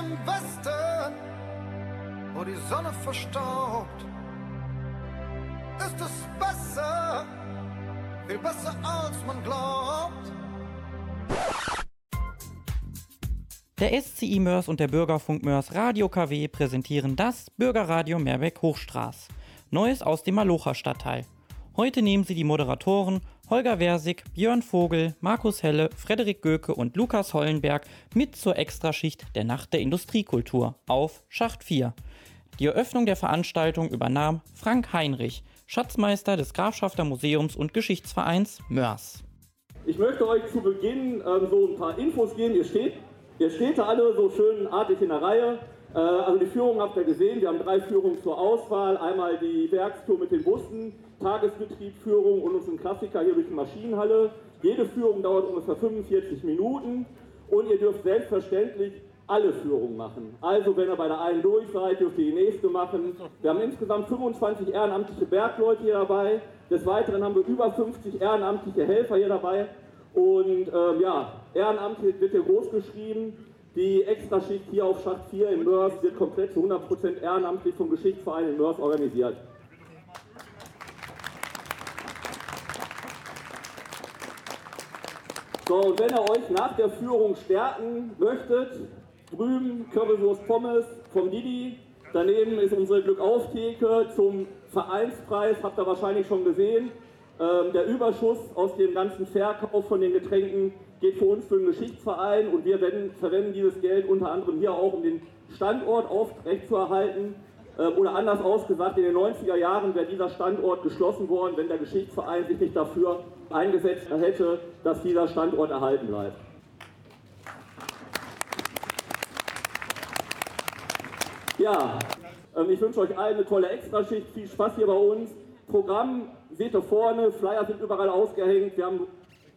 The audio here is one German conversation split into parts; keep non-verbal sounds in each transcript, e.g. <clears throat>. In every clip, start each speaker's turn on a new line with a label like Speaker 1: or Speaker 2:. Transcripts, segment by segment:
Speaker 1: im Westen, wo die Sonne verstaubt, ist es besser, viel besser als man glaubt.
Speaker 2: Der SCI Mörs und der Bürgerfunk Mörs Radio KW präsentieren das Bürgerradio Meerbeck Hochstraß. Neues aus dem Malocher Stadtteil. Heute nehmen sie die Moderatoren Holger Versig, Björn Vogel, Markus Helle, Frederik Göke und Lukas Hollenberg mit zur Extraschicht der Nacht der Industriekultur auf Schacht 4. Die Eröffnung der Veranstaltung übernahm Frank Heinrich, Schatzmeister des Grafschafter Museums und Geschichtsvereins Mörs.
Speaker 3: Ich möchte euch zu Beginn ähm, so ein paar Infos geben. Ihr steht, ihr steht da alle so schön artig in der Reihe. Äh, also die Führung habt ihr gesehen. Wir haben drei Führungen zur Auswahl. Einmal die Werkstour mit den Bussen, Tagesbetriebführung und unseren Klassiker hier durch die Maschinenhalle. Jede Führung dauert ungefähr 45 Minuten und ihr dürft selbstverständlich alle Führungen machen. Also wenn ihr bei der einen durch seid, dürft ihr die nächste machen. Wir haben insgesamt 25 ehrenamtliche Bergleute hier dabei. Des Weiteren haben wir über 50 ehrenamtliche Helfer hier dabei. Und ähm, ja, ehrenamtlich wird hier groß geschrieben. Die Extraschicht hier auf Schacht 4 in Mörs wird komplett zu 100% ehrenamtlich vom Geschichtsverein in Mörs organisiert. So, und wenn ihr euch nach der Führung stärken möchtet, drüben Currywurst Pommes vom Didi, daneben ist unsere Glückauftheke zum Vereinspreis, habt ihr wahrscheinlich schon gesehen. Ähm, der Überschuss aus dem ganzen Verkauf von den Getränken geht für uns für den Geschichtsverein und wir verwenden dieses Geld unter anderem hier auch, um den Standort aufrechtzuerhalten. Ähm, oder anders ausgesagt, in den 90er Jahren wäre dieser Standort geschlossen worden, wenn der Geschichtsverein sich nicht dafür eingesetzt hätte, dass dieser Standort erhalten bleibt. Ja, ähm, ich wünsche euch allen eine tolle Extraschicht, viel Spaß hier bei uns. Programm seht ihr vorne, Flyer sind überall ausgehängt. Wir haben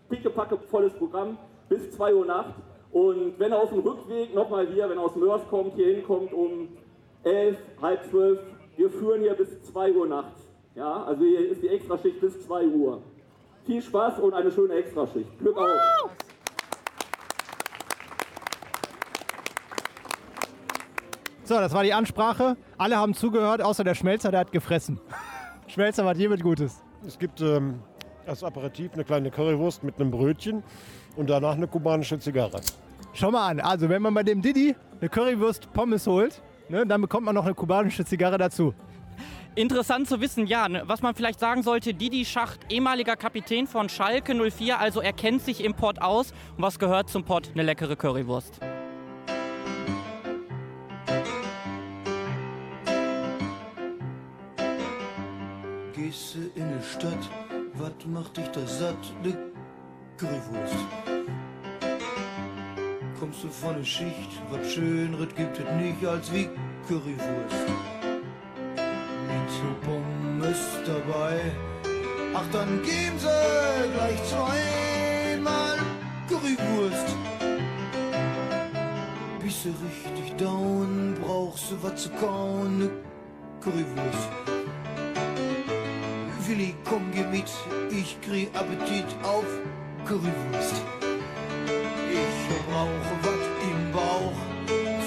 Speaker 3: pickepacke volles Programm bis 2 Uhr Nacht. Und wenn ihr auf dem Rückweg nochmal hier, wenn ihr aus Mörs kommt, hier hinkommt um 11, halb 12, wir führen hier bis 2 Uhr nachts. Ja, also hier ist die Extraschicht bis 2 Uhr. Viel Spaß und eine schöne Extraschicht. Glück auf!
Speaker 4: So, das war die Ansprache. Alle haben zugehört, außer der Schmelzer, der hat gefressen. <laughs> Schmelzer, was hiermit Gutes?
Speaker 5: Es gibt ähm, als Aperitif eine kleine Currywurst mit einem Brötchen und danach eine kubanische Zigarre.
Speaker 4: Schau mal an, also wenn man bei dem Didi eine Currywurst Pommes holt, ne, dann bekommt man noch eine kubanische Zigarre dazu.
Speaker 2: Interessant zu wissen, ja, was man vielleicht sagen sollte, Didi Schacht, ehemaliger Kapitän von Schalke 04, also er kennt sich im Pott aus. Und was gehört zum Pott? Eine leckere Currywurst.
Speaker 1: Gehst du in die Stadt, was macht dich da satt? Ne Currywurst. Kommst du von der Schicht, was Schöneres gibt es nicht als wie Currywurst. Mit Pommes dabei, ach dann geben sie gleich zweimal Currywurst. Bist du richtig down, brauchst du was zu kauen, ne Currywurst. Willi, komm, geh mit, ich krieg Appetit auf Currywurst. Ich brauche was im Bauch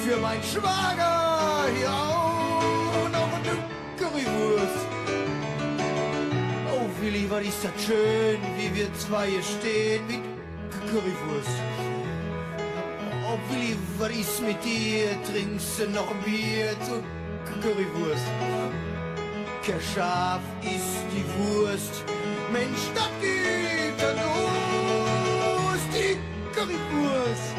Speaker 1: für mein Schwager, ja, noch eine Currywurst. Oh Willi, was ist das schön, wie wir zwei hier stehen mit Currywurst. Oh Willi, was ist mit dir, trinkst du noch ein Bier zu Currywurst? Scharf ist die Wurst. Mensch, das geht los, die Currywurst.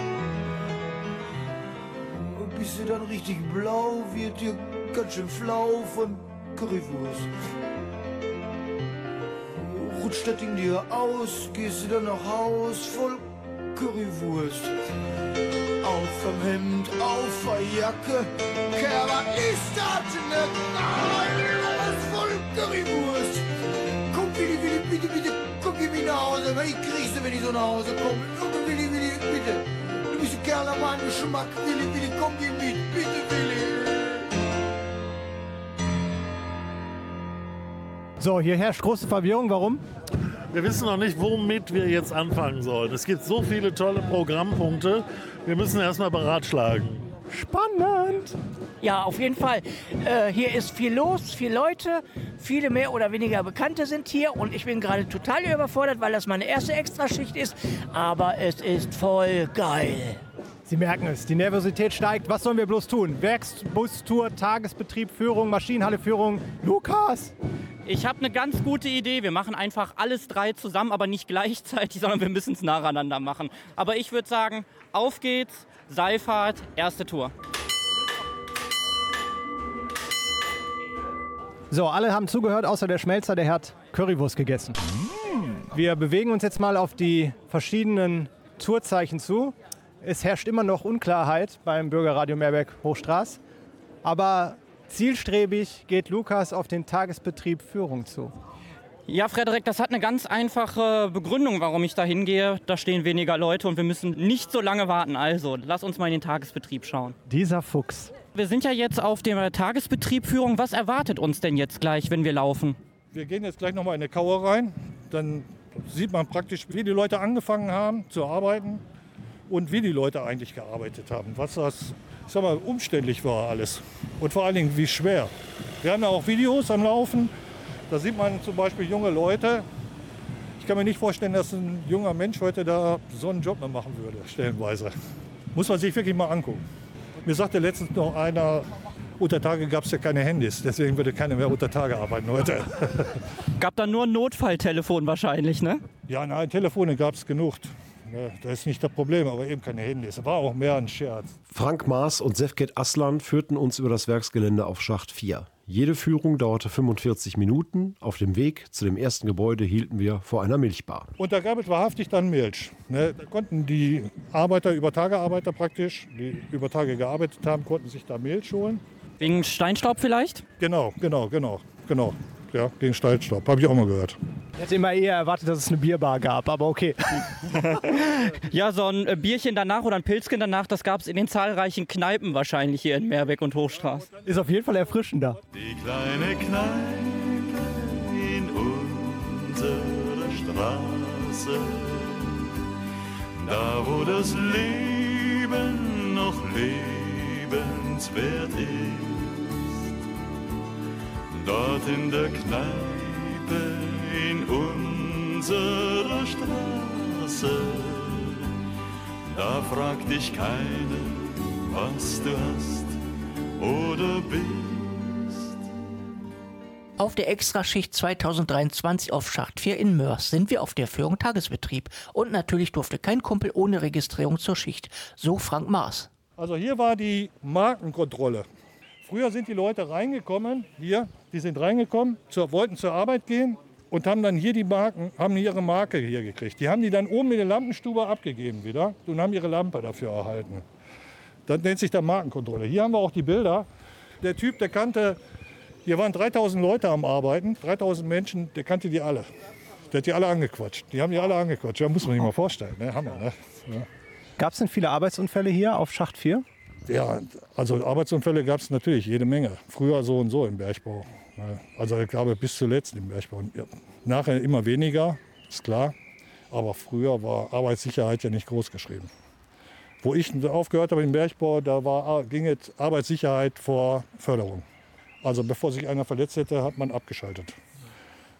Speaker 1: Und bist du dann richtig blau, wird dir ganz schön flau von Currywurst. Rutscht das Ding dir aus, gehst du dann nach Haus voll Currywurst. Auf vom Hemd, auf der Jacke, Kerl, was ist das denn? Alles voll Currywurst. Komm, Willi, Willi, bitte, bitte, komm, geh mich nach Hause, weil ich kriegse, wenn ich so nach Hause komme. Willi, bitte. Du bist ein Kerl nach meinem Geschmack. Willi, Willi, komm, geh mit, bitte, Willi.
Speaker 4: So, hier herrscht große Verwirrung. Warum?
Speaker 6: Wir wissen noch nicht, womit wir jetzt anfangen sollen. Es gibt so viele tolle Programmpunkte. Wir müssen erstmal beratschlagen.
Speaker 4: Spannend.
Speaker 7: Ja, auf jeden Fall. Äh, hier ist viel los, viele Leute, viele mehr oder weniger Bekannte sind hier und ich bin gerade total überfordert, weil das meine erste Extraschicht ist. Aber es ist voll geil.
Speaker 4: Sie merken es, die Nervosität steigt. Was sollen wir bloß tun? Werksbustour, Tagesbetrieb, Führung, Maschinenhalleführung. Lukas!
Speaker 2: Ich habe eine ganz gute Idee. Wir machen einfach alles drei zusammen, aber nicht gleichzeitig, <laughs> sondern wir müssen es nacheinander machen. Aber ich würde sagen, auf geht's, Seilfahrt, erste Tour.
Speaker 4: So, alle haben zugehört, außer der Schmelzer, der hat Currywurst gegessen. Wir bewegen uns jetzt mal auf die verschiedenen Tourzeichen zu. Es herrscht immer noch Unklarheit beim Bürgerradio Meerberg Hochstraß. Aber zielstrebig geht Lukas auf den Tagesbetrieb Führung zu.
Speaker 2: Ja, Frederik, das hat eine ganz einfache Begründung, warum ich da hingehe. Da stehen weniger Leute und wir müssen nicht so lange warten. Also, lass uns mal in den Tagesbetrieb schauen.
Speaker 4: Dieser Fuchs.
Speaker 2: Wir sind ja jetzt auf dem Tagesbetrieb Führung. Was erwartet uns denn jetzt gleich, wenn wir laufen?
Speaker 8: Wir gehen jetzt gleich nochmal in eine Kauer rein. Dann sieht man praktisch, wie die Leute angefangen haben zu arbeiten und wie die Leute eigentlich gearbeitet haben. Was das, ich sag mal, umständlich war alles. Und vor allen Dingen, wie schwer. Wir haben ja auch Videos am Laufen. Da sieht man zum Beispiel junge Leute. Ich kann mir nicht vorstellen, dass ein junger Mensch heute da so einen Job mehr machen würde, stellenweise. Muss man sich wirklich mal angucken. Mir sagte letztens noch einer, unter Tage gab es ja keine Handys, deswegen würde keiner mehr unter Tage arbeiten heute. <laughs>
Speaker 2: Gab da nur ein Notfalltelefon wahrscheinlich, ne?
Speaker 8: Ja, nein, Telefone gab es genug. Ja, das ist nicht das Problem, aber eben keine Handys. War auch mehr ein Scherz.
Speaker 5: Frank Maas und Sefket Aslan führten uns über das Werksgelände auf Schacht 4. Jede Führung dauerte 45 Minuten. Auf dem Weg zu dem ersten Gebäude hielten wir vor einer Milchbar.
Speaker 8: Und da gab es wahrhaftig dann Milch. Ne, da konnten die Arbeiter, Übertagearbeiter praktisch, die über Tage gearbeitet haben, konnten sich da Milch holen.
Speaker 2: Wegen Steinstaub vielleicht?
Speaker 8: Genau, genau, genau, genau. Ja, gegen Steinstaub, habe ich auch mal gehört.
Speaker 4: Ich hätte immer eher erwartet, dass es eine Bierbar gab, aber okay. <laughs>
Speaker 2: Ja, so ein äh, Bierchen danach oder ein Pilzchen danach, das gab es in den zahlreichen Kneipen wahrscheinlich hier in Meerbeck und Hochstraß.
Speaker 4: Ist auf jeden Fall erfrischender.
Speaker 9: Die kleine Kneipe in unserer Straße, da wo das Leben noch lebenswert ist, dort in der Kneipe in unserer Straße, da fragt dich keiner, was du hast oder bist.
Speaker 7: Auf der Extraschicht 2023 auf Schacht 4 in Mörs sind wir auf der Führung Tagesbetrieb. Und natürlich durfte kein Kumpel ohne Registrierung zur Schicht. So Frank Maas.
Speaker 8: Also hier war die Markenkontrolle. Früher sind die Leute reingekommen, hier, die sind reingekommen, zur, wollten zur Arbeit gehen und haben dann hier die Marken, haben ihre Marke hier gekriegt. Die haben die dann oben in der Lampenstube abgegeben wieder und haben ihre Lampe dafür erhalten. Das nennt sich dann Markenkontrolle. Hier haben wir auch die Bilder. Der Typ, der kannte, hier waren 3000 Leute am Arbeiten, 3000 Menschen, der kannte die alle. Der hat die alle angequatscht. Die haben die alle angequatscht. Ja, muss man sich mal vorstellen. Ne? Hammer, ne? Ja.
Speaker 4: Gab es denn viele Arbeitsunfälle hier auf Schacht 4?
Speaker 8: Ja, also Arbeitsunfälle gab es natürlich jede Menge. Früher so und so im Bergbau. Also ich glaube bis zuletzt im Bergbau. Ja, nachher immer weniger, ist klar. Aber früher war Arbeitssicherheit ja nicht groß geschrieben. Wo ich aufgehört habe im Bergbau, da war, ging es Arbeitssicherheit vor Förderung. Also bevor sich einer verletzt hätte, hat man abgeschaltet.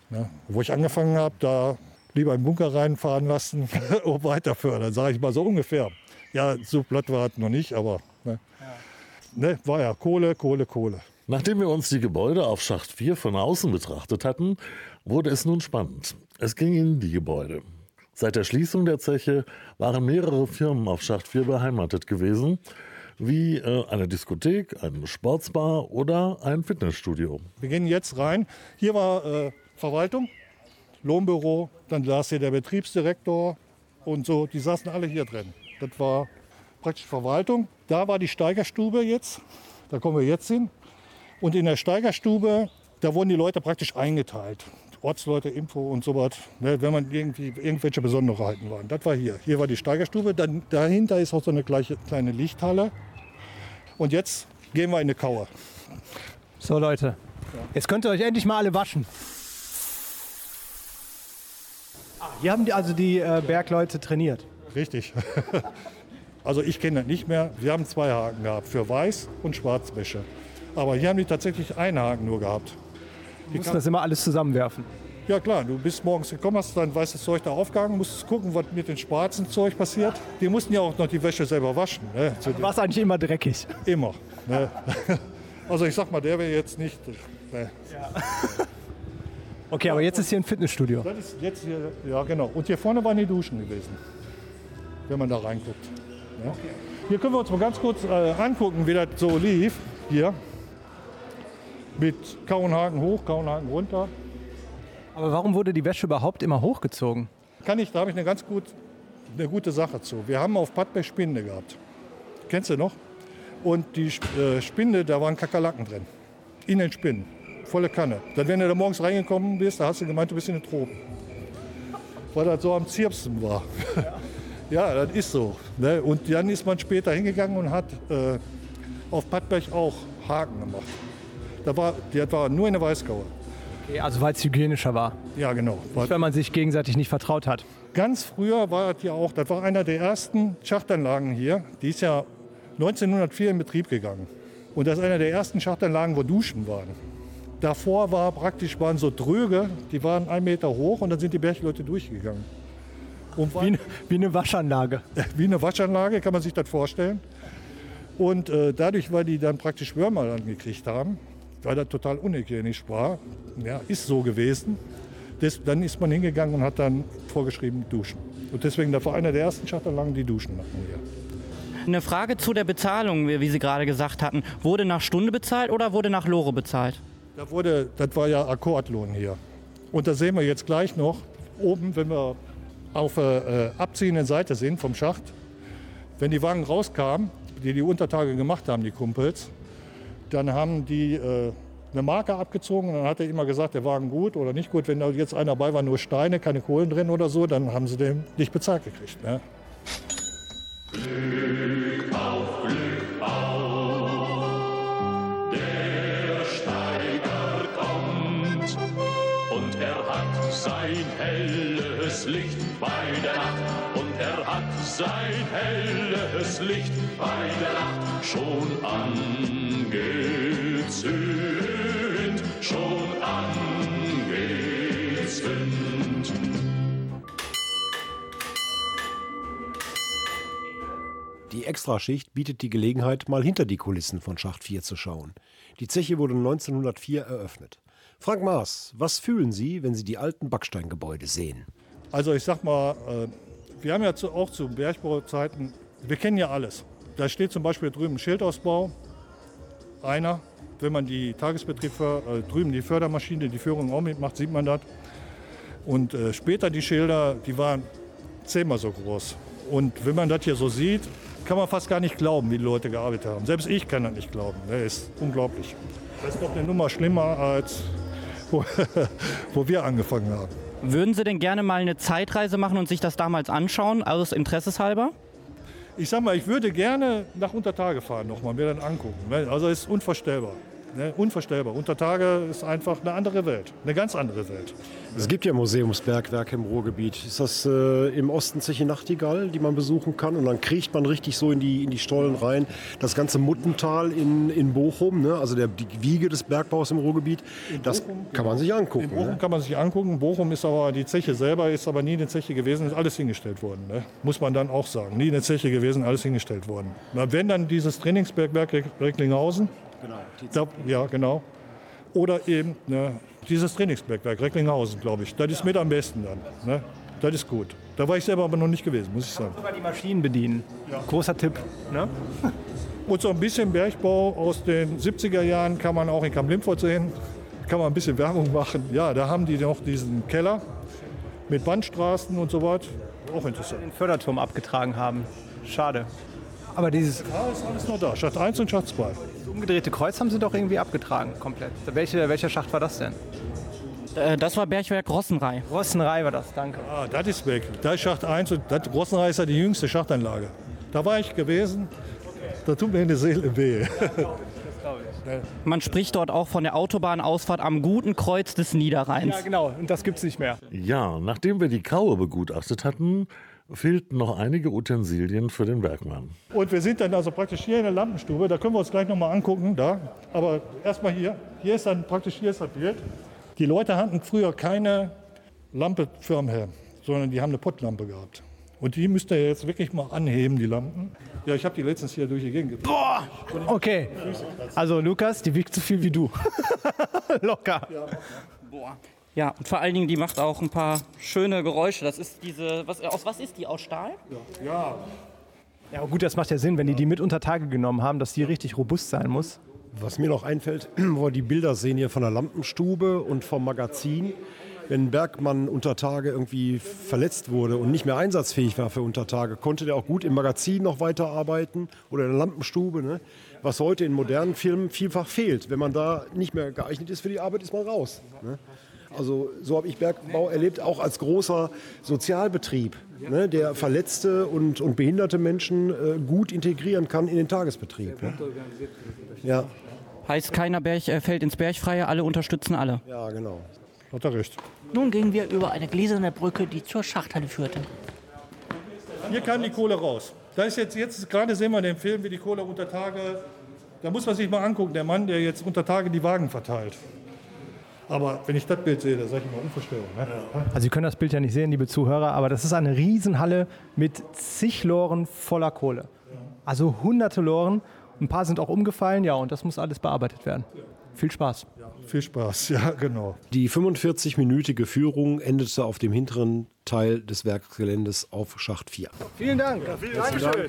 Speaker 8: Ne? Wo ich angefangen habe, da lieber einen Bunker reinfahren lassen und <laughs> weiter fördern, sage ich mal so ungefähr. Ja, so platt war es noch nicht, aber ne? Ne, war ja Kohle, Kohle, Kohle.
Speaker 6: Nachdem wir uns die Gebäude auf Schacht 4 von außen betrachtet hatten, wurde es nun spannend. Es ging in die Gebäude. Seit der Schließung der Zeche waren mehrere Firmen auf Schacht 4 beheimatet gewesen, wie äh, eine Diskothek, ein Sportsbar oder ein Fitnessstudio.
Speaker 8: Wir gehen jetzt rein. Hier war äh, Verwaltung, Lohnbüro, dann saß hier der Betriebsdirektor und so. Die saßen alle hier drin. Das war praktisch Verwaltung. Da war die Steigerstube jetzt. Da kommen wir jetzt hin. Und in der Steigerstube, da wurden die Leute praktisch eingeteilt. Ortsleute, Info und so was, ne, wenn man irgendwie irgendwelche Besonderheiten waren. Das war hier. Hier war die Steigerstube. Dann, dahinter ist auch so eine gleiche, kleine Lichthalle. Und jetzt gehen wir in eine Kauer.
Speaker 4: So Leute, jetzt könnt ihr euch endlich mal alle waschen. Ah, Hier haben die also die äh, Bergleute trainiert.
Speaker 8: Richtig. <laughs> Also ich kenne das nicht mehr. Wir haben zwei Haken gehabt, für Weiß und Schwarzwäsche. Aber hier haben die tatsächlich einen Haken nur gehabt.
Speaker 4: Die mussten das immer alles zusammenwerfen.
Speaker 8: Ja klar, du bist morgens gekommen, hast dein weißes Zeug da aufgehangen, musstest gucken, was mit dem schwarzen Zeug passiert. Die mussten ja auch noch die Wäsche selber waschen. Ne?
Speaker 4: War es eigentlich immer dreckig?
Speaker 8: Immer. Ne? <laughs> Also ich sag mal, der wäre jetzt nicht. Ne.
Speaker 4: Okay, aber jetzt ist hier ein Fitnessstudio.
Speaker 8: Das ist jetzt hier, ja genau. Und hier vorne waren die Duschen gewesen, wenn man da reinguckt. Ja. Hier können wir uns mal ganz kurz äh, angucken, wie das so lief. Hier. Mit Kauenhaken hoch, Kauenhaken runter.
Speaker 4: Aber warum wurde die Wäsche überhaupt immer hochgezogen?
Speaker 8: Kann ich, da habe ich eine ganz gut, eine gute Sache zu. Wir haben auf Pattberg Spinde gehabt. Kennst du noch? Und die äh, Spinde, da waren Kakerlaken drin. In den Spinnen. Volle Kanne. Dann, wenn du da morgens reingekommen bist, da hast du gemeint, du bist in den Tropen. Weil das so am Zirpsen war. Ja, das ist so. Ne? Und dann ist man später hingegangen und hat äh, auf Pattberg auch Haken gemacht. Da war, das war nur eine Weißgaue.
Speaker 4: Okay, also weil es hygienischer war.
Speaker 8: Ja, genau.
Speaker 4: Nicht, weil man sich gegenseitig nicht vertraut hat.
Speaker 8: Ganz früher war das hier auch, das war einer der ersten Schachtanlagen hier. Die ist ja 1904 in Betrieb gegangen. Und das ist einer der ersten Schachtanlagen, wo Duschen waren. Davor war praktisch, waren so Dröge, die waren einen Meter hoch und dann sind die Bergleute durchgegangen.
Speaker 4: Und wie, wie eine Waschanlage. <laughs>
Speaker 8: Wie eine Waschanlage, kann man sich das vorstellen. Und äh, dadurch, weil die dann praktisch Würmer dann gekriegt haben, weil das total unhygienisch war, ja, ist so gewesen, das, dann ist man hingegangen und hat dann vorgeschrieben Duschen. Und deswegen, das war einer der ersten Schachtanlagen, die Duschen hatten hier.
Speaker 2: Eine Frage zu der Bezahlung, wie Sie gerade gesagt hatten. Wurde nach Stunde bezahlt oder wurde nach Lore bezahlt?
Speaker 8: Da wurde, das war ja Akkordlohn hier. Und da sehen wir jetzt gleich noch, oben, wenn wir auf der äh, abziehenden Seite sind vom Schacht, wenn die Wagen rauskamen, die die Untertage gemacht haben, die Kumpels, dann haben die äh, eine Marke abgezogen dann hat er immer gesagt, der Wagen gut oder nicht gut. Wenn da jetzt einer dabei war, nur Steine, keine Kohlen drin oder so, dann haben sie den nicht bezahlt gekriegt. Ne?
Speaker 9: Glück auf, Glück auf, sein helles Licht bei der Nacht und er hat sein helles Licht bei der Nacht schon angezündet, schon angezündet.
Speaker 5: Die Extraschicht bietet die Gelegenheit, mal hinter die Kulissen von Schacht 4 zu schauen. Die Zeche wurde 1904 eröffnet. Frank Maas, was fühlen Sie, wenn Sie die alten Backsteingebäude sehen?
Speaker 8: Also ich sag mal, äh, wir haben ja auch zu Bergbauzeiten, wir kennen ja alles. Da steht zum Beispiel drüben ein Schildausbau, einer. Wenn man die Tagesbetrieb, für, äh, drüben die Fördermaschine, die Führung auch mitmacht, sieht man das. Und äh, später die Schilder, die waren zehnmal so groß. Und wenn man das hier so sieht, kann man fast gar nicht glauben, wie die Leute gearbeitet haben. Selbst ich kann das nicht glauben. Das ist unglaublich. Das ist doch eine Nummer schlimmer, als wo, <laughs> wo wir angefangen haben.
Speaker 2: Würden Sie denn gerne mal eine Zeitreise machen und sich das damals anschauen, aus Interesseshalber?
Speaker 8: Ich sag mal, ich würde gerne nach Untertage fahren nochmal, mir dann angucken. ne? Also es ist unvorstellbar. Ne? Unvorstellbar. Untertage ist einfach eine andere Welt, eine ganz andere Welt.
Speaker 5: Es gibt ja Museumsbergwerke im Ruhrgebiet. Ist das äh, im Osten Zeche Nachtigall, die man besuchen kann? Und dann kriecht man richtig so in die, in die Stollen rein. Das ganze Muttental in, in Bochum, ne? also der, die Wiege des Bergbaus im Ruhrgebiet, das kann man sich angucken.
Speaker 8: In Bochum
Speaker 5: Ne?
Speaker 8: kann man sich angucken. Bochum ist aber, die Zeche selber ist aber nie eine Zeche gewesen, ist alles hingestellt worden. Ne? Muss man dann auch sagen. Nie eine Zeche gewesen, alles hingestellt worden. Na, wenn dann dieses Trainingsbergwerk Reck- Recklinghausen, da, ja genau, oder eben ne, dieses Trainingsbergwerk Recklinghausen, glaube ich. Das ist mit am besten dann. Ne? Das ist gut. Da war ich selber aber noch nicht gewesen, muss ich sagen.
Speaker 4: Sogar die Maschinen bedienen. Großer Tipp. Ne? <laughs>
Speaker 8: Und so ein bisschen Bergbau aus den 70er Jahren kann man auch in Kamp-Lindfort sehen. Kann man ein bisschen Werbung machen. Ja, da haben die noch diesen Keller mit Bandstraßen und so was. Auch interessant.
Speaker 4: Den Förderturm abgetragen haben. Schade. Aber dieses
Speaker 8: Ja, ist alles noch da. Schacht 1 und Schacht 2.
Speaker 4: umgedrehte Kreuz haben sie doch irgendwie abgetragen, komplett. Welche, welcher Schacht war das denn?
Speaker 2: Äh, das war Bergwerk Rossenrei.
Speaker 4: Rossenrei war das, danke.
Speaker 8: Ah, das ist weg. Da ist Schacht 1 und das Rossenreich ist ja die jüngste Schachtanlage. Da war ich gewesen. Da tut mir eine Seele weh. <laughs>
Speaker 2: Man spricht dort auch von der Autobahnausfahrt am guten Kreuz des Niederrheins.
Speaker 4: Ja, genau. Und das gibt's nicht mehr.
Speaker 6: Ja, nachdem wir die Kaue begutachtet hatten, fehlten noch einige Utensilien für den Bergmann.
Speaker 8: Und wir sind dann also praktisch hier in der Lampenstube. Da können wir uns gleich noch mal angucken. Da. Aber erstmal hier. Hier ist dann praktisch hier ist das Bild. Die Leute hatten früher keine Lampe Firmenhelm, sondern die haben eine Pottlampe gehabt. Und die müsst ihr jetzt wirklich mal anheben, die Lampen. Ja, ich habe die letztens hier durch die Gegend gebracht.
Speaker 4: Boah! Okay. Also Lukas, die wiegt so viel wie du. <laughs> Locker.
Speaker 2: Boah. Ja, und vor allen Dingen, die macht auch ein paar schöne Geräusche. Das ist diese, was, aus was ist die? Aus Stahl?
Speaker 8: Ja.
Speaker 4: Ja, gut, das macht ja Sinn, wenn die die mit unter Tage genommen haben, dass die richtig robust sein muss.
Speaker 5: Was mir noch einfällt, <clears throat> wo wir die Bilder sehen hier von der Lampenstube und vom Magazin. Wenn Bergmann unter Tage irgendwie verletzt wurde und nicht mehr einsatzfähig war für unter Tage, konnte der auch gut im Magazin noch weiterarbeiten oder in der Lampenstube. Ne? Was heute in modernen Filmen vielfach fehlt. Wenn man da nicht mehr geeignet ist für die Arbeit, ist man raus. Ne? Also so habe ich Bergbau erlebt, auch als großer Sozialbetrieb, ne, der verletzte und, und behinderte Menschen äh, gut integrieren kann in den Tagesbetrieb. Ne? Ja,
Speaker 2: Heißt, keiner Berg, äh, fällt ins Bergfreie, alle unterstützen alle.
Speaker 5: ja, genau.
Speaker 8: Hat er recht.
Speaker 7: Nun gingen wir über eine gläserne Brücke, die zur Schachthalle führte.
Speaker 8: Hier kam die Kohle raus. Da ist jetzt, jetzt gerade sehen wir den Film, wie die Kohle unter Tage. Da muss man sich mal angucken, der Mann, der jetzt unter Tage die Wagen verteilt. Aber wenn ich das Bild sehe, da sage ich mal Unverstellung. Ne?
Speaker 4: Also Sie können das Bild ja nicht sehen, liebe Zuhörer, aber das ist eine Riesenhalle mit zig Loren voller Kohle. Also hunderte Loren. Ein paar sind auch umgefallen, ja, und das muss alles bearbeitet werden. Viel Spaß.
Speaker 8: Viel Spaß, ja, genau.
Speaker 5: Die 45-minütige Führung endete auf dem hinteren Teil des Werksgeländes auf Schacht 4.
Speaker 4: Vielen Dank. Dankeschön.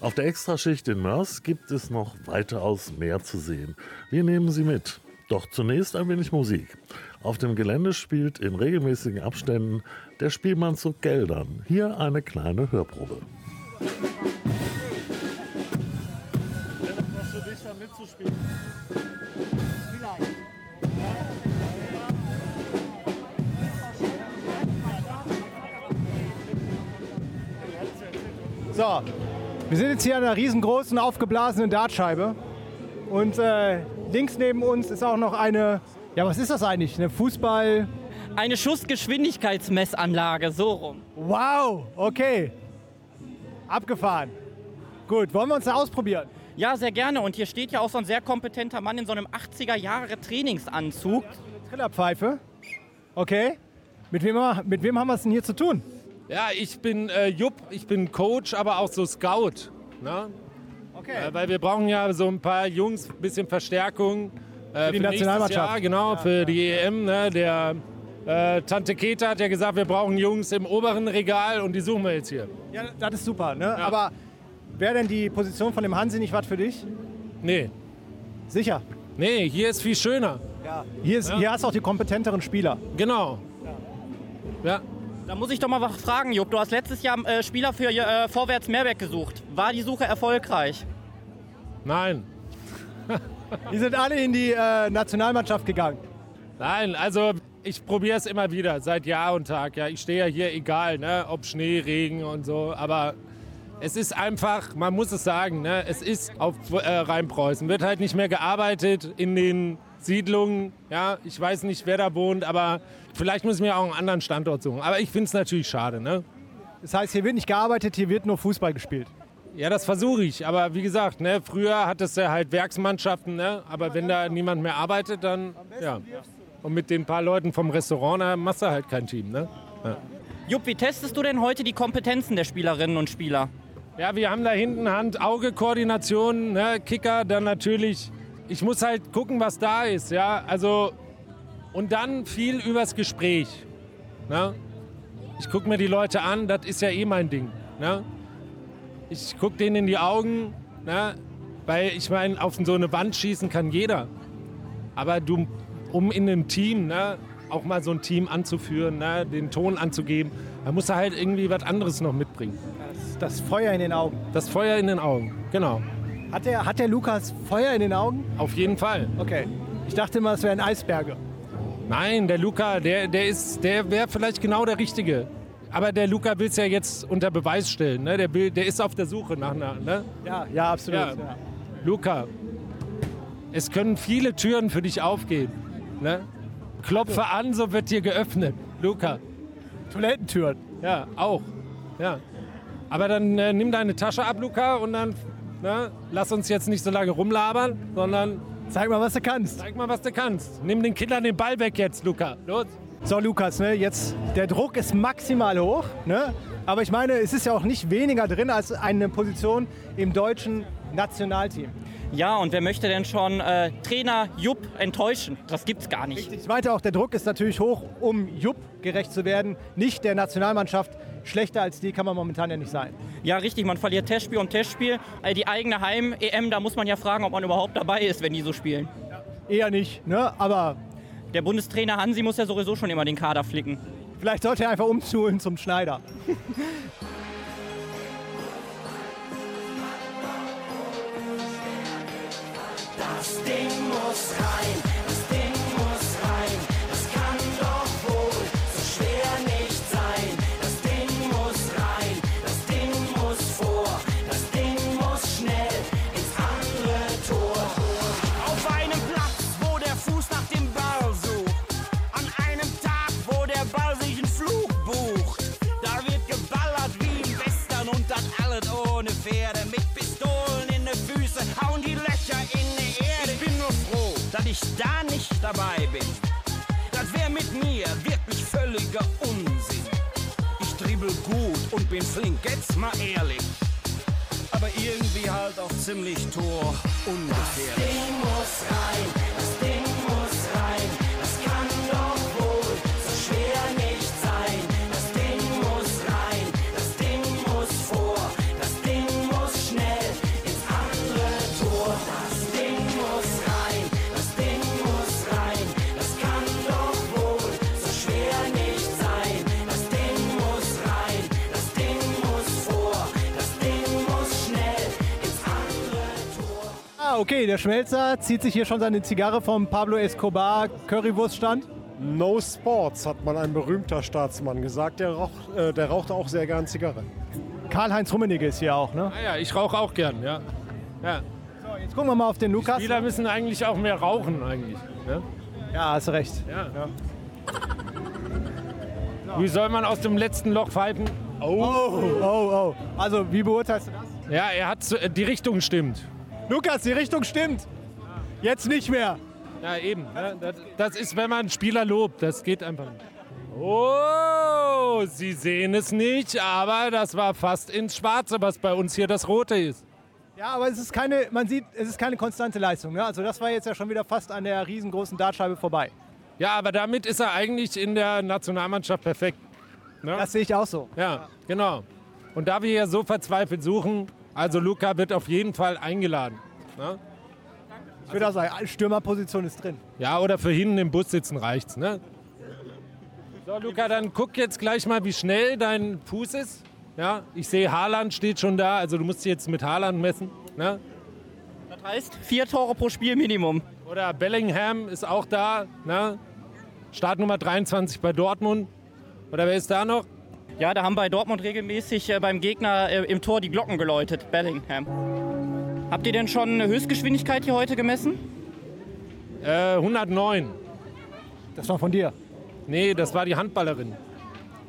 Speaker 6: Auf der Extraschicht in Mörs gibt es noch weitaus mehr zu sehen. Wir nehmen Sie mit. Doch zunächst ein wenig Musik. Auf dem Gelände spielt in regelmäßigen Abständen der Spielmann zu Geldern. Hier eine kleine Hörprobe.
Speaker 4: So, wir sind jetzt hier an einer riesengroßen aufgeblasenen Dartscheibe. Und äh, links neben uns ist auch noch eine, ja, was ist das eigentlich? Eine Fußball.
Speaker 2: Eine Schussgeschwindigkeitsmessanlage, so rum.
Speaker 4: Wow, okay. Abgefahren. Gut, wollen wir uns da ausprobieren?
Speaker 2: Ja, sehr gerne. Und hier steht ja auch so ein sehr kompetenter Mann in so einem 80er-Jahre-Trainingsanzug.
Speaker 4: Trillerpfeife. Okay. Mit wem, mit wem haben wir es denn hier zu tun?
Speaker 10: Ja, ich bin äh, Jupp, ich bin Coach, aber auch so Scout. Ne?
Speaker 4: Okay.
Speaker 10: Äh, weil wir brauchen ja so ein paar Jungs, ein bisschen Verstärkung. Äh,
Speaker 4: Für die
Speaker 10: nächstes
Speaker 4: Nationalmannschaft.
Speaker 10: Jahr, genau, für die EM. Ne? Der äh, Tante Keta hat ja gesagt, wir brauchen Jungs im oberen Regal und die suchen wir jetzt hier.
Speaker 4: Ja, das ist super, ne? Aber wäre denn die Position von dem Hansi nicht was für dich?
Speaker 10: Nee.
Speaker 4: Sicher.
Speaker 10: Nee, hier ist viel schöner.
Speaker 4: Ja. Hier, ist,
Speaker 10: Ja.
Speaker 4: hier hast du auch die kompetenteren Spieler.
Speaker 10: Genau. Ja.
Speaker 2: Da muss ich doch mal was fragen, Jupp. Du hast letztes Jahr äh, Spieler für äh, Vorwärts Mehrberg gesucht. War die Suche erfolgreich?
Speaker 10: Nein. <laughs>
Speaker 4: Die sind alle in die äh, Nationalmannschaft gegangen.
Speaker 10: Nein, also ich probiere es immer wieder, seit Jahr und Tag. Ja, ich stehe ja hier egal, ne, ob Schnee, Regen und so, aber es ist einfach, man muss es sagen, ne, es ist auf äh, Rheinpreußen. Wird halt nicht mehr gearbeitet in den Siedlungen. Ja, ich weiß nicht, wer da wohnt, aber vielleicht muss ich mir auch einen anderen Standort suchen. Aber ich finde es natürlich schade. Ne?
Speaker 4: Das heißt, hier wird nicht gearbeitet, hier wird nur Fußball gespielt.
Speaker 10: Ja, das versuche ich. Aber wie gesagt, ne, früher hattest du halt Werksmannschaften. Ne? Aber wenn da niemand mehr arbeitet, dann ja. Und mit den paar Leuten vom Restaurant, da machst du halt kein Team. Ne? Ja.
Speaker 2: Jupp, wie testest du denn heute die Kompetenzen der Spielerinnen und Spieler?
Speaker 10: Ja, wir haben da hinten Hand-Auge-Koordination, ne? Kicker, dann natürlich. Ich muss halt gucken, was da ist, ja. Also und dann viel übers Gespräch. Ne? Ich gucke mir die Leute an, das ist ja eh mein Ding. Ne? Ich gucke denen in die Augen, ne? weil ich meine, auf so eine Wand schießen kann jeder. Aber du, um in einem Team ne, auch mal so ein Team anzuführen, ne, den Ton anzugeben, da musst du halt irgendwie was anderes noch mitbringen.
Speaker 4: Das Feuer in den Augen.
Speaker 10: Das Feuer in den Augen, genau.
Speaker 4: Hat der, hat der Lukas Feuer in den Augen?
Speaker 10: Auf jeden Fall.
Speaker 4: Okay. Ich dachte immer, es wären Eisberge.
Speaker 10: Nein, der Luca, der, der, ist, der wäre vielleicht genau der Richtige. Aber der Luca will es ja jetzt unter Beweis stellen. Ne? Der, will, der ist auf der Suche nach einer. Ne?
Speaker 4: Ja, ja, absolut.
Speaker 10: Ja.
Speaker 4: Ja.
Speaker 10: Luca, es können viele Türen für dich aufgehen. Ne? Klopfe an, so wird dir geöffnet. Luca.
Speaker 4: Toilettüren.
Speaker 10: Ja, auch. Ja. Aber dann äh, nimm deine Tasche ab, Luca, und dann ne, lass uns jetzt nicht so lange rumlabern, sondern
Speaker 4: Zeig mal, was du kannst.
Speaker 10: zeig mal, was du kannst. Nimm den Kindern den Ball weg jetzt, Luca. Los.
Speaker 4: So, Lukas, ne, jetzt der Druck ist maximal hoch. Ne? Aber ich meine, es ist ja auch nicht weniger drin als eine Position im deutschen Nationalteam.
Speaker 2: Ja, und wer möchte denn schon äh, Trainer Jupp enttäuschen? Das gibt's gar nicht.
Speaker 4: Ich meinte auch, der Druck ist natürlich hoch, um Jupp gerecht zu werden. Nicht der Nationalmannschaft. Schlechter als die kann man momentan ja nicht sein.
Speaker 2: Ja, richtig, man verliert Testspiel und Testspiel. Äh, die eigene Heim-EM, da muss man ja fragen, ob man überhaupt dabei ist, wenn die so spielen.
Speaker 4: Eher nicht, ne? aber
Speaker 2: Der Bundestrainer Hansi muss ja sowieso schon immer den Kader flicken.
Speaker 4: vielleicht sollte er einfach umschulen zum Schneider. <laughs>
Speaker 11: Das Ding muss rein,
Speaker 12: ich da nicht dabei bin. Das wäre mit mir wirklich völliger Unsinn. Ich dribbel gut und bin flink, jetzt mal ehrlich. Aber irgendwie halt auch ziemlich tor ungefährlich.
Speaker 11: Ding muss rein, das Ding muss rein. Das kann doch wohl so schwer nicht
Speaker 4: Der Schmelzer zieht sich hier schon seine Zigarre vom Pablo Escobar Currywurststand.
Speaker 13: No Sports, hat mal ein berühmter Staatsmann gesagt. Der, rauch, äh, der rauchte auch sehr gern Zigarren.
Speaker 4: Karl-Heinz Rummenigge ist hier auch, ne?
Speaker 10: Ah ja, ich rauche auch gern, ja. ja.
Speaker 4: So, jetzt gucken wir mal auf den Lukas.
Speaker 10: Spieler müssen eigentlich auch mehr rauchen, eigentlich. Ne?
Speaker 4: Ja, hast recht.
Speaker 10: Ja. Wie soll man aus dem letzten Loch pfeifen?
Speaker 4: Oh, oh, oh. Also, wie beurteilst du das?
Speaker 10: Ja, er hat die Richtung stimmt.
Speaker 4: Lukas, die Richtung stimmt. Jetzt nicht mehr.
Speaker 10: Ja, eben. Ne? Das, das ist, wenn man einen Spieler lobt. Das geht einfach nicht. Oh, Sie sehen es nicht, aber das war fast ins Schwarze, was bei uns hier das Rote ist.
Speaker 4: Ja, aber es ist keine, man sieht, es ist keine konstante Leistung. Ne? Also das war jetzt ja schon wieder fast an der riesengroßen Dartscheibe vorbei.
Speaker 10: Ja, aber damit ist er eigentlich in der Nationalmannschaft perfekt. Ne?
Speaker 4: Das sehe ich auch so.
Speaker 10: Ja, genau. Und da wir ja so verzweifelt suchen, also Luca wird auf jeden Fall eingeladen. Ne?
Speaker 4: Ich würde auch sagen, Stürmerposition ist drin.
Speaker 10: Ja, oder für hinten im Bus sitzen reicht's, ne? So, Luca, dann guck jetzt gleich mal, wie schnell dein Fuß ist. Ja, ich sehe, Haaland steht schon da, also du musst dich jetzt mit Haaland messen. Ne?
Speaker 2: Das heißt, vier Tore pro Spiel Minimum.
Speaker 10: Oder Bellingham ist auch da. Ne? Startnummer 23 bei Dortmund. Oder wer ist da noch?
Speaker 2: Ja, da haben bei Dortmund regelmäßig äh, beim Gegner äh, im Tor die Glocken geläutet, Bellingham. Habt ihr denn schon eine Höchstgeschwindigkeit hier heute gemessen?
Speaker 10: Äh, 109.
Speaker 4: Das war von dir?
Speaker 10: Nee, das war die Handballerin.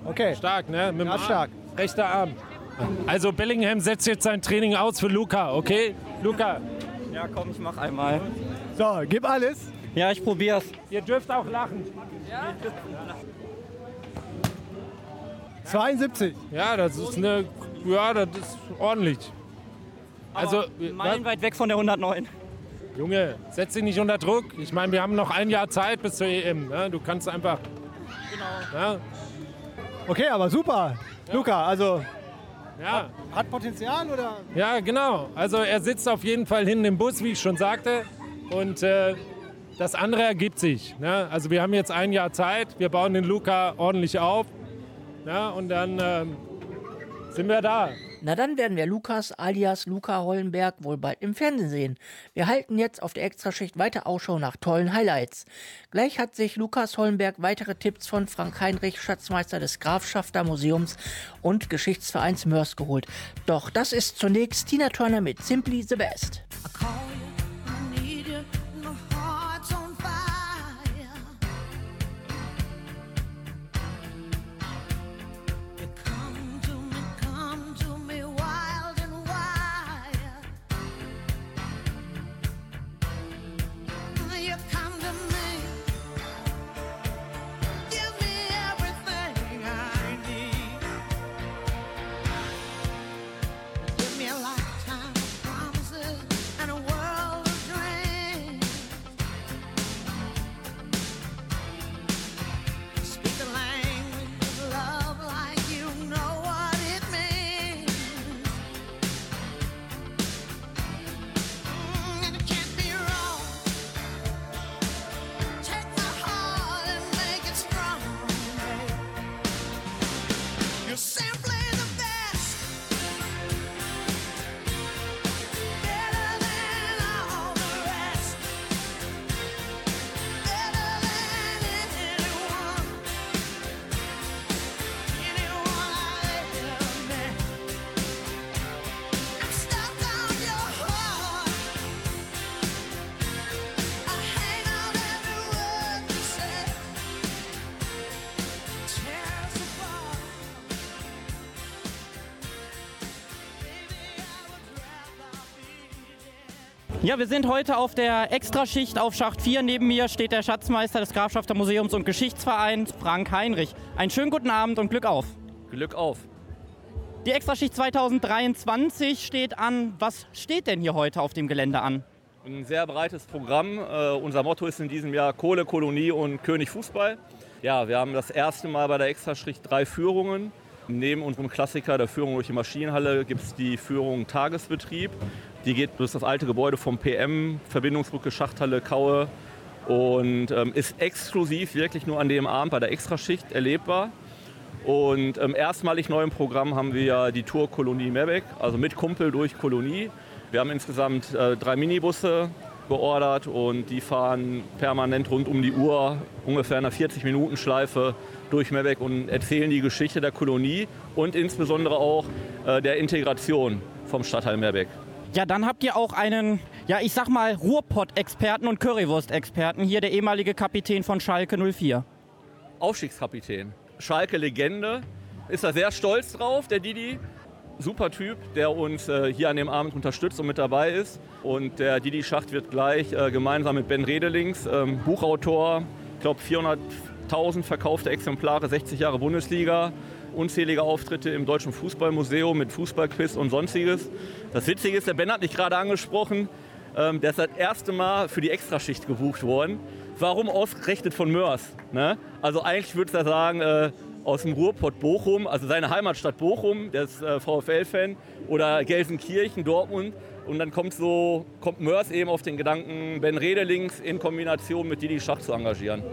Speaker 4: Okay.
Speaker 10: Stark, ne? Mit dem
Speaker 4: Ja,
Speaker 10: Arm.
Speaker 4: stark.
Speaker 10: Rechter Arm. Also Bellingham setzt jetzt sein Training aus für Luca, okay? Luca.
Speaker 2: Ja, komm, ich mach einmal.
Speaker 4: So, gib alles.
Speaker 2: Ja, ich probier's.
Speaker 10: Ihr dürft auch lachen.
Speaker 4: 72.
Speaker 10: Ja, das ist eine. Ja, das ist ordentlich. Also,
Speaker 2: Meilenweit weg von der 109.
Speaker 10: Junge, setz dich nicht unter Druck. Ich meine, wir haben noch ein Jahr Zeit bis zur EM. Ne? Du kannst einfach. Genau. Ja,
Speaker 4: Okay, aber super. Luca, also
Speaker 10: ja,
Speaker 4: hat Potenzial oder?
Speaker 10: ja, genau. Also er sitzt auf jeden Fall hinten im Bus, wie ich schon sagte. Und äh, das andere ergibt sich. Ne? Also wir haben jetzt ein Jahr Zeit. Wir bauen den Luca ordentlich auf. Ne? Und dann ähm, sind wir da.
Speaker 7: Na dann werden wir Lukas alias Luca Hollenberg wohl bald im Fernsehen sehen. Wir halten jetzt auf der Extraschicht weiter Ausschau nach tollen Highlights. Gleich hat sich Lukas Hollenberg weitere Tipps von Frank Heinrich, Schatzmeister des Grafschafter Museums und Geschichtsvereins Mörs geholt. Doch das ist zunächst Tina Turner mit Simply the Best.
Speaker 2: Ja, wir sind heute auf der Extraschicht auf Schacht 4. Neben mir steht der Schatzmeister des Grafschafter Museums und Geschichtsvereins, Frank Heinrich. Einen schönen guten Abend und Glück auf.
Speaker 3: Glück auf.
Speaker 2: Die Extraschicht 2023 steht an. Was steht denn hier heute auf dem Gelände an?
Speaker 3: Ein sehr breites Programm. Äh, unser Motto ist in diesem Jahr Kohle, Kolonie und König Fußball. Ja, wir haben das erste Mal bei der Extraschicht drei Führungen. Neben unserem Klassiker der Führung durch die Maschinenhalle gibt es die Führung Tagesbetrieb. Die geht durch das alte Gebäude vom PM, Verbindungsbrücke, Schachthalle, Kaue und ähm, ist exklusiv wirklich nur an dem Abend bei der Extraschicht erlebbar. Und ähm, erstmalig neu im Programm haben wir die Tour Kolonie Meerbeck, also mit Kumpel durch Kolonie. Wir haben insgesamt äh, drei Minibusse geordert und die fahren permanent rund um die Uhr, ungefähr eine 40-Minuten-Schleife durch Meerbeck und erzählen die Geschichte der Kolonie und insbesondere auch äh, der Integration vom Stadtteil Meerbeck.
Speaker 2: Ja, dann habt ihr auch einen, ja, ich sag mal, Ruhrpott-Experten und Currywurst-Experten. Hier der ehemalige Kapitän von Schalke 04.
Speaker 3: Aufstiegskapitän. Schalke-Legende. Ist er sehr stolz drauf, der Didi. Super Typ, der uns äh, hier an dem Abend unterstützt und mit dabei ist. Und der Didi Schacht wird gleich äh, gemeinsam mit Ben Redelings, ähm, Buchautor, ich glaube 400.000 verkaufte Exemplare, 60 Jahre Bundesliga, unzählige Auftritte im Deutschen Fußballmuseum mit Fußballquiz und sonstiges. Das Witzige ist, der Ben hat mich gerade angesprochen, ähm, der ist das erste Mal für die Extraschicht gebucht worden. Warum ausgerechnet von Mörs? Ne? Also eigentlich würde ich sagen, äh, aus dem Ruhrpott Bochum, also seine Heimatstadt Bochum, der ist äh, VfL-Fan, oder Gelsenkirchen, Dortmund. Und dann kommt so, kommt Mörs eben auf den Gedanken, Ben Redelings in Kombination mit Didi Schach zu engagieren.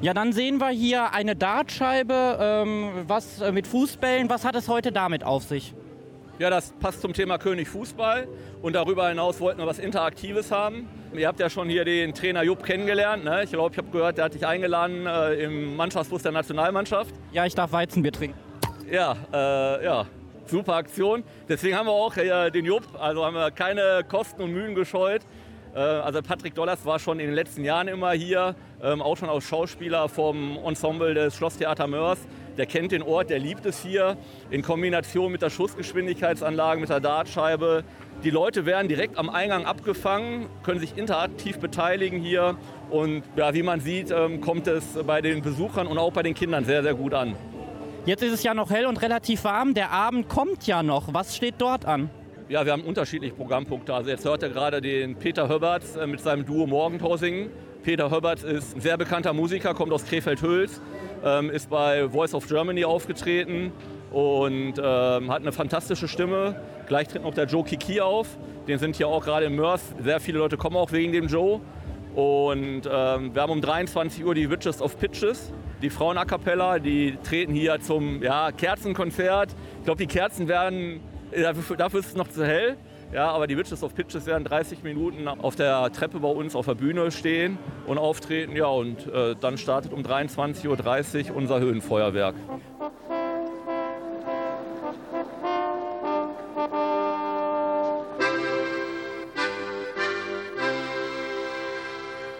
Speaker 2: Ja, dann sehen wir hier eine Dartscheibe, ähm, was äh, mit Fußbällen. Was hat es heute damit auf sich?
Speaker 3: Ja, das passt zum Thema König Fußball. Und darüber hinaus wollten wir was Interaktives haben. Ihr habt ja schon hier den Trainer Jupp kennengelernt. Ne? Ich glaube, ich habe gehört, der hat dich eingeladen äh, im Mannschaftsbus der Nationalmannschaft.
Speaker 2: Ja, ich darf Weizenbier trinken.
Speaker 3: Ja, äh, ja, super Aktion. Deswegen haben wir auch äh, den Jupp, also haben wir keine Kosten und Mühen gescheut. Äh, also Patrick Dollars war schon in den letzten Jahren immer hier, ähm, auch schon als Schauspieler vom Ensemble des Schlosstheater Mörs. Der kennt den Ort, der liebt es hier. In Kombination mit der Schussgeschwindigkeitsanlage, mit der Dartscheibe. Die Leute werden direkt am Eingang abgefangen, können sich interaktiv beteiligen hier. Und ja, wie man sieht, ähm, kommt es bei den Besuchern und auch bei den Kindern sehr, sehr gut an.
Speaker 2: Jetzt ist es ja noch hell und relativ warm. Der Abend kommt ja noch. Was steht dort an?
Speaker 3: Ja, wir haben unterschiedliche Programmpunkte. Also jetzt hört ihr gerade den Peter Höberts äh, mit seinem Duo Morgenthau singen. Peter Höberts ist ein sehr bekannter Musiker, kommt aus Krefeld-Hüls, ähm, ist bei Voice of Germany aufgetreten und ähm, hat eine fantastische Stimme. Gleich tritt noch der Joe Kiki auf. Den sind hier auch gerade im Mörs. Sehr viele Leute kommen auch wegen dem Joe. Und ähm, wir haben um 23 Uhr die Witches of Pitches. Die Frauen a cappella, die treten hier zum ja, Kerzenkonzert. Ich glaube, die Kerzen werden, dafür, dafür ist es noch zu hell. Ja, aber die Witches of Pitches werden 30 Minuten auf der Treppe bei uns auf der Bühne stehen und auftreten. Ja, und äh, dann startet um 23.30 Uhr unser Höhenfeuerwerk.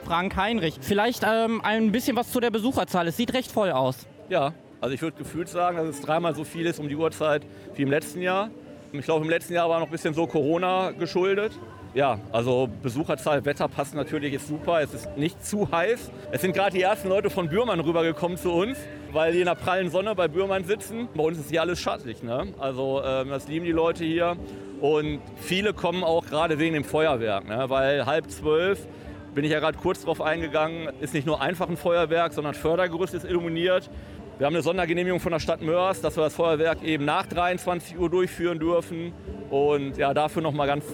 Speaker 2: Frank Heinrich. Vielleicht ähm, ein bisschen was zu der Besucherzahl. Es sieht recht voll aus.
Speaker 3: Ja, also ich würde gefühlt sagen, dass es dreimal so viel ist um die Uhrzeit wie im letzten Jahr. Ich glaube, im letzten Jahr war noch ein bisschen so Corona geschuldet. Ja, also Besucherzahl, Wetter passt natürlich, ist super. Es ist nicht zu heiß. Es sind gerade die ersten Leute von Bührmann rübergekommen zu uns, weil die in der prallen Sonne bei Bührmann sitzen. Bei uns ist hier alles schattig. Ne? Also ähm, das lieben die Leute hier. Und viele kommen auch gerade wegen dem Feuerwerk, ne? weil halb zwölf bin ich ja gerade kurz drauf eingegangen, ist nicht nur einfach ein Feuerwerk, sondern Fördergerüst ist illuminiert. Wir haben eine Sondergenehmigung von der Stadt Mörs, dass wir das Feuerwerk eben nach 23 Uhr durchführen dürfen. Und ja, dafür nochmal ganz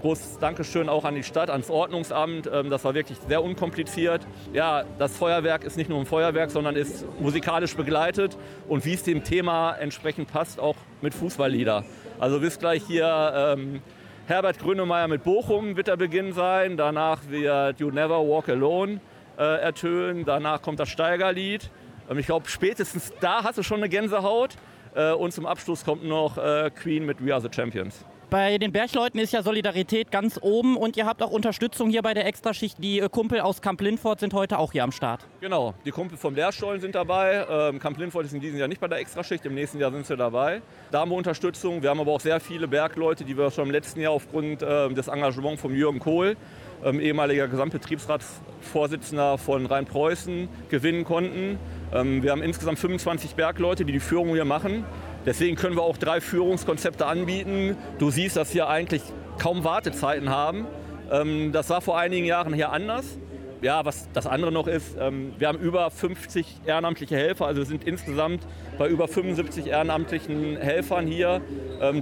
Speaker 3: großes Dankeschön auch an die Stadt, ans Ordnungsamt. Ähm, Das war wirklich sehr unkompliziert. Ja, das Feuerwerk ist nicht nur ein Feuerwerk, sondern ist musikalisch begleitet und wie es dem Thema entsprechend passt, auch mit Fußballlieder. Also wisst gleich hier, ähm, Herbert Grönemeyer mit Bochum wird der Beginn sein. Danach wird You Never Walk Alone äh, ertönen. Danach kommt das Steigerlied. Ähm, ich glaube, spätestens da hast du schon eine Gänsehaut. Äh, und zum Abschluss kommt noch äh, Queen mit We Are the Champions.
Speaker 2: Bei den Bergleuten ist ja Solidarität ganz oben und ihr habt auch Unterstützung hier bei der Extraschicht. Die äh, Kumpel aus Camp Lindfort sind heute auch hier am Start.
Speaker 3: Genau, die Kumpel vom Lehrstollen sind dabei. Ähm, Camp Lindfort ist in diesem Jahr nicht bei der Extraschicht, im nächsten Jahr sind sie dabei. Da haben wir Unterstützung. Wir haben aber auch sehr viele Bergleute, die wir schon im letzten Jahr aufgrund ähm, des Engagements von Jürgen Kohl, ähm, ehemaliger Gesamtbetriebsratsvorsitzender von Rhein-Preußen, gewinnen konnten. Ähm, wir haben insgesamt 25 Bergleute, die die Führung hier machen. Deswegen können wir auch drei Führungskonzepte anbieten. Du siehst, dass wir eigentlich kaum Wartezeiten haben. Ähm, das war vor einigen Jahren hier anders. Ja, was das andere noch ist, ähm, wir haben über 50 ehrenamtliche Helfer, also wir sind insgesamt bei über 75 ehrenamtlichen Helfern hier,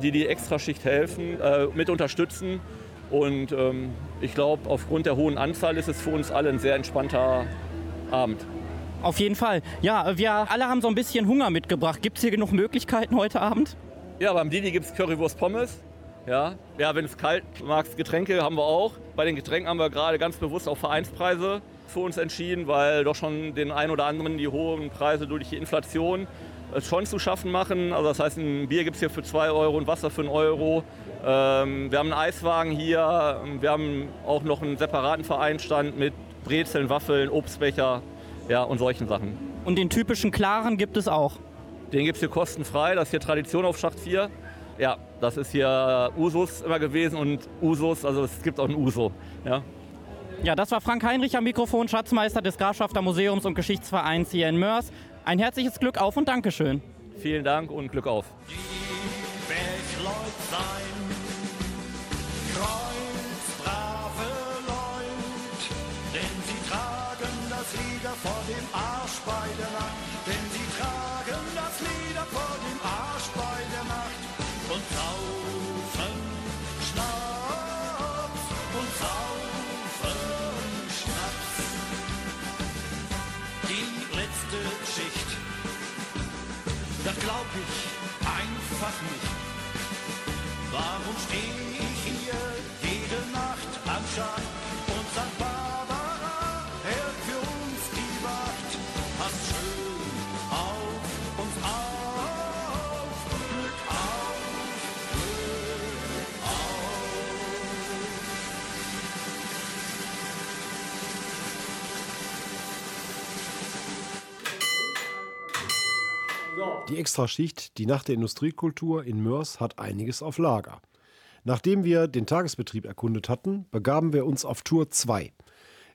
Speaker 3: die die Extraschicht helfen, äh, mit unterstützen. Und ich glaube, aufgrund der hohen Anzahl ist es für uns alle ein sehr entspannter Abend.
Speaker 2: Auf jeden Fall. Ja, wir alle haben so ein bisschen Hunger mitgebracht. Gibt es hier genug Möglichkeiten heute Abend?
Speaker 3: Ja, beim Didi gibt es Currywurst Pommes. Ja, ja wenn es kalt magst, Getränke haben wir auch. Bei den Getränken haben wir gerade ganz bewusst auf Vereinspreise für uns entschieden, weil doch schon den ein oder anderen die hohen Preise durch die Inflation es schon zu schaffen machen. Also das heißt, ein Bier gibt es hier für 2 Euro und Wasser für einen Euro. Ähm, wir haben einen Eiswagen hier. Wir haben auch noch einen separaten Vereinstand mit Brezeln, Waffeln, Obstbecher ja, und solchen Sachen.
Speaker 2: Und den typischen Klaren gibt es auch.
Speaker 3: Den gibt es hier kostenfrei. Das ist hier Tradition auf Schacht 4. Ja, das ist hier Usus immer gewesen und Usus, also es gibt auch ein Uso. Ja.
Speaker 2: Ja, das war Frank Heinrich am Mikrofon, Schatzmeister des Grafschafter Museums und Geschichtsvereins hier in Mörs. Ein herzliches Glück auf und Dankeschön.
Speaker 3: Vielen Dank und Glück auf.
Speaker 5: Extraschicht, die Nacht der Industriekultur in Mörs, hat einiges auf Lager. Nachdem wir den Tagesbetrieb erkundet hatten, begaben wir uns auf Tour 2.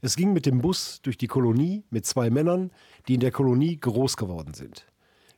Speaker 5: Es ging mit dem Bus durch die Kolonie mit zwei Männern, die in der Kolonie groß geworden sind.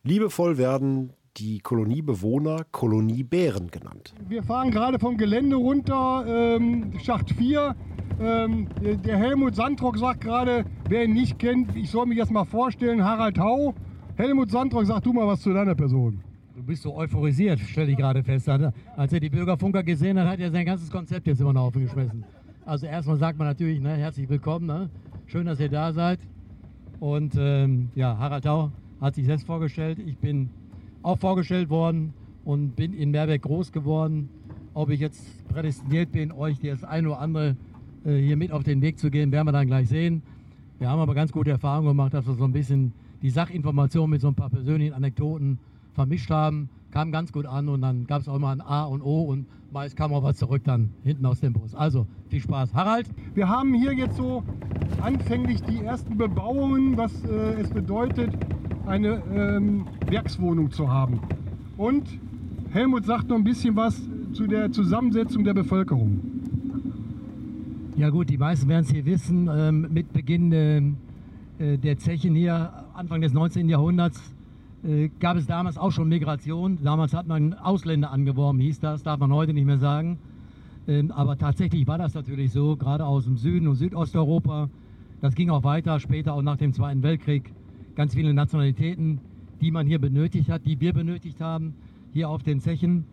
Speaker 5: Liebevoll werden die Koloniebewohner Koloniebären genannt.
Speaker 14: Wir fahren gerade vom Gelände runter, ähm, Schacht 4. Ähm, der- Helmut Sandrock sagt gerade, wer ihn nicht kennt, ich soll mich erst mal vorstellen, Harald Hau. Helmut Sandrock, sag du mal was zu deiner Person.
Speaker 15: Du bist so euphorisiert, stelle ich gerade fest. Als er die Bürgerfunker gesehen hat, hat er sein ganzes Konzept jetzt immer noch aufgeschmissen. Also erstmal sagt man natürlich, ne, herzlich willkommen, ne? schön, dass ihr da seid. Und ähm, ja, Harald Tau hat sich selbst vorgestellt. Ich bin auch vorgestellt worden und bin in Meerbeck groß geworden. Ob ich jetzt prädestiniert bin, euch das eine oder andere äh, hier mit auf den Weg zu gehen, werden wir dann gleich sehen. Wir haben aber ganz gute Erfahrungen gemacht, dass wir so ein bisschen die Sachinformation mit so ein paar persönlichen Anekdoten vermischt haben. Kam ganz gut an und dann gab es auch mal ein A und O und meist kam auch was zurück dann hinten aus dem Bus. Also viel Spaß. Harald?
Speaker 14: Wir haben hier jetzt so anfänglich die ersten Bebauungen, was äh, es bedeutet, eine ähm, Werkswohnung zu haben. Und Helmut sagt noch ein bisschen was zu der Zusammensetzung der Bevölkerung.
Speaker 15: Ja gut, die meisten werden es hier wissen. Ähm, mit Beginn ähm, äh, der Zechen hier, Anfang des 19. Jahrhunderts, äh, gab es damals auch schon Migration. Damals hat man Ausländer angeworben, hieß das, darf man heute nicht mehr sagen. Ähm, aber tatsächlich war das natürlich so, gerade aus dem Süden und Südosteuropa. Das ging auch weiter, später auch nach dem Zweiten Weltkrieg. Ganz viele Nationalitäten, die man hier benötigt hat, die wir benötigt haben, hier auf den Zechen,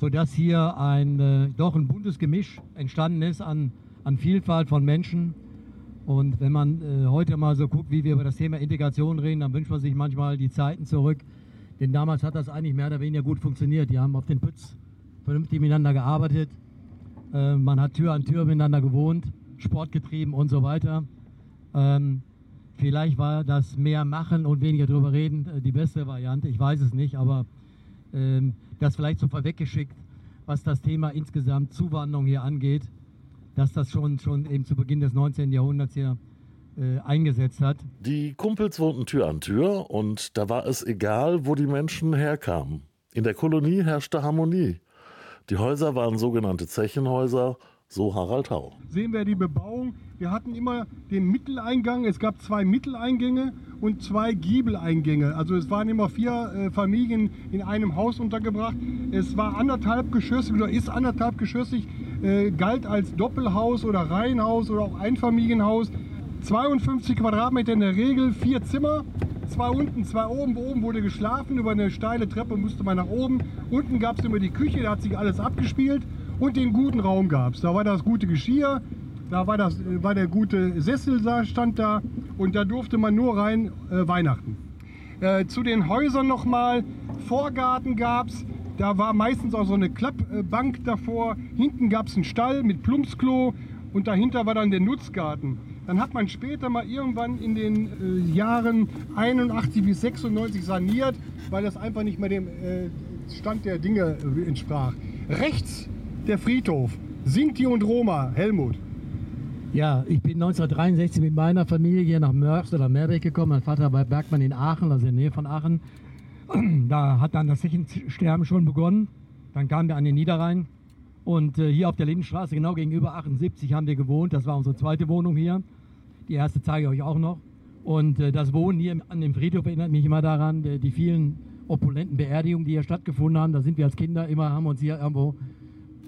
Speaker 15: sodass hier ein, äh, doch ein buntes Gemisch entstanden ist an, an Vielfalt von Menschen. Und wenn man äh, heute mal so guckt, wie wir über das Thema Integration reden, dann wünscht man sich manchmal die Zeiten zurück. Denn damals hat das eigentlich mehr oder weniger gut funktioniert. Die haben auf den Pütz vernünftig miteinander gearbeitet. Äh, man hat Tür an Tür miteinander gewohnt, Sport getrieben und so weiter. Ähm, vielleicht war das mehr machen und weniger drüber reden äh, die beste Variante. Ich weiß es nicht, aber ähm, das vielleicht so vorweggeschickt. was das Thema insgesamt Zuwanderung hier angeht, dass das schon, schon eben zu Beginn des 19. Jahrhunderts hier äh, eingesetzt hat.
Speaker 6: Die Kumpels wohnten Tür an Tür und da war es egal, wo die Menschen herkamen. In der Kolonie herrschte Harmonie. Die Häuser waren sogenannte Zechenhäuser, so Harald Hau.
Speaker 14: Sehen wir die Bebauung. Wir hatten immer den Mitteleingang. Es gab zwei Mitteleingänge und zwei Giebeleingänge. Also es waren immer vier äh, Familien in einem Haus untergebracht. Es war anderthalb geschossig oder ist anderthalb geschossig, äh, galt als Doppelhaus oder Reihenhaus oder auch Einfamilienhaus. 52 Quadratmeter in der Regel, vier Zimmer, zwei unten, zwei oben. Oben wurde geschlafen, über eine steile Treppe musste man nach oben. Unten gab es immer die Küche, da hat sich alles abgespielt. Und den guten Raum gab es. Da war das gute Geschirr, da war, das, äh, war der gute Sessel da, stand da und da durfte man nur rein äh, Weihnachten. Äh, zu den Häusern nochmal, Vorgarten gab es, da war meistens auch so eine Klappbank davor. Hinten gab es einen Stall mit Plumpsklo und dahinter war dann der Nutzgarten. Dann hat man später mal irgendwann in den äh, Jahren 81 bis 96 saniert, weil das einfach nicht mehr dem äh, Stand der Dinge äh, entsprach. Rechts der Friedhof. Sinti und Roma, Helmut.
Speaker 15: Ja, ich bin 1963 mit meiner Familie hier nach Mörx oder Meerbeck gekommen. Mein Vater war Bergmann in Aachen, also in der Nähe von Aachen. <clears throat> Da hat dann das Zechensterben schon begonnen. Dann kamen wir an den Niederrhein. Und äh, hier auf der Lindenstraße, genau gegenüber 78, haben wir gewohnt. Das war unsere zweite Wohnung hier. Die erste zeige ich euch auch noch. Und äh, das Wohnen hier an dem Friedhof erinnert mich immer daran, die, die vielen opulenten Beerdigungen, die hier stattgefunden haben. Da sind wir als Kinder immer, haben uns hier irgendwo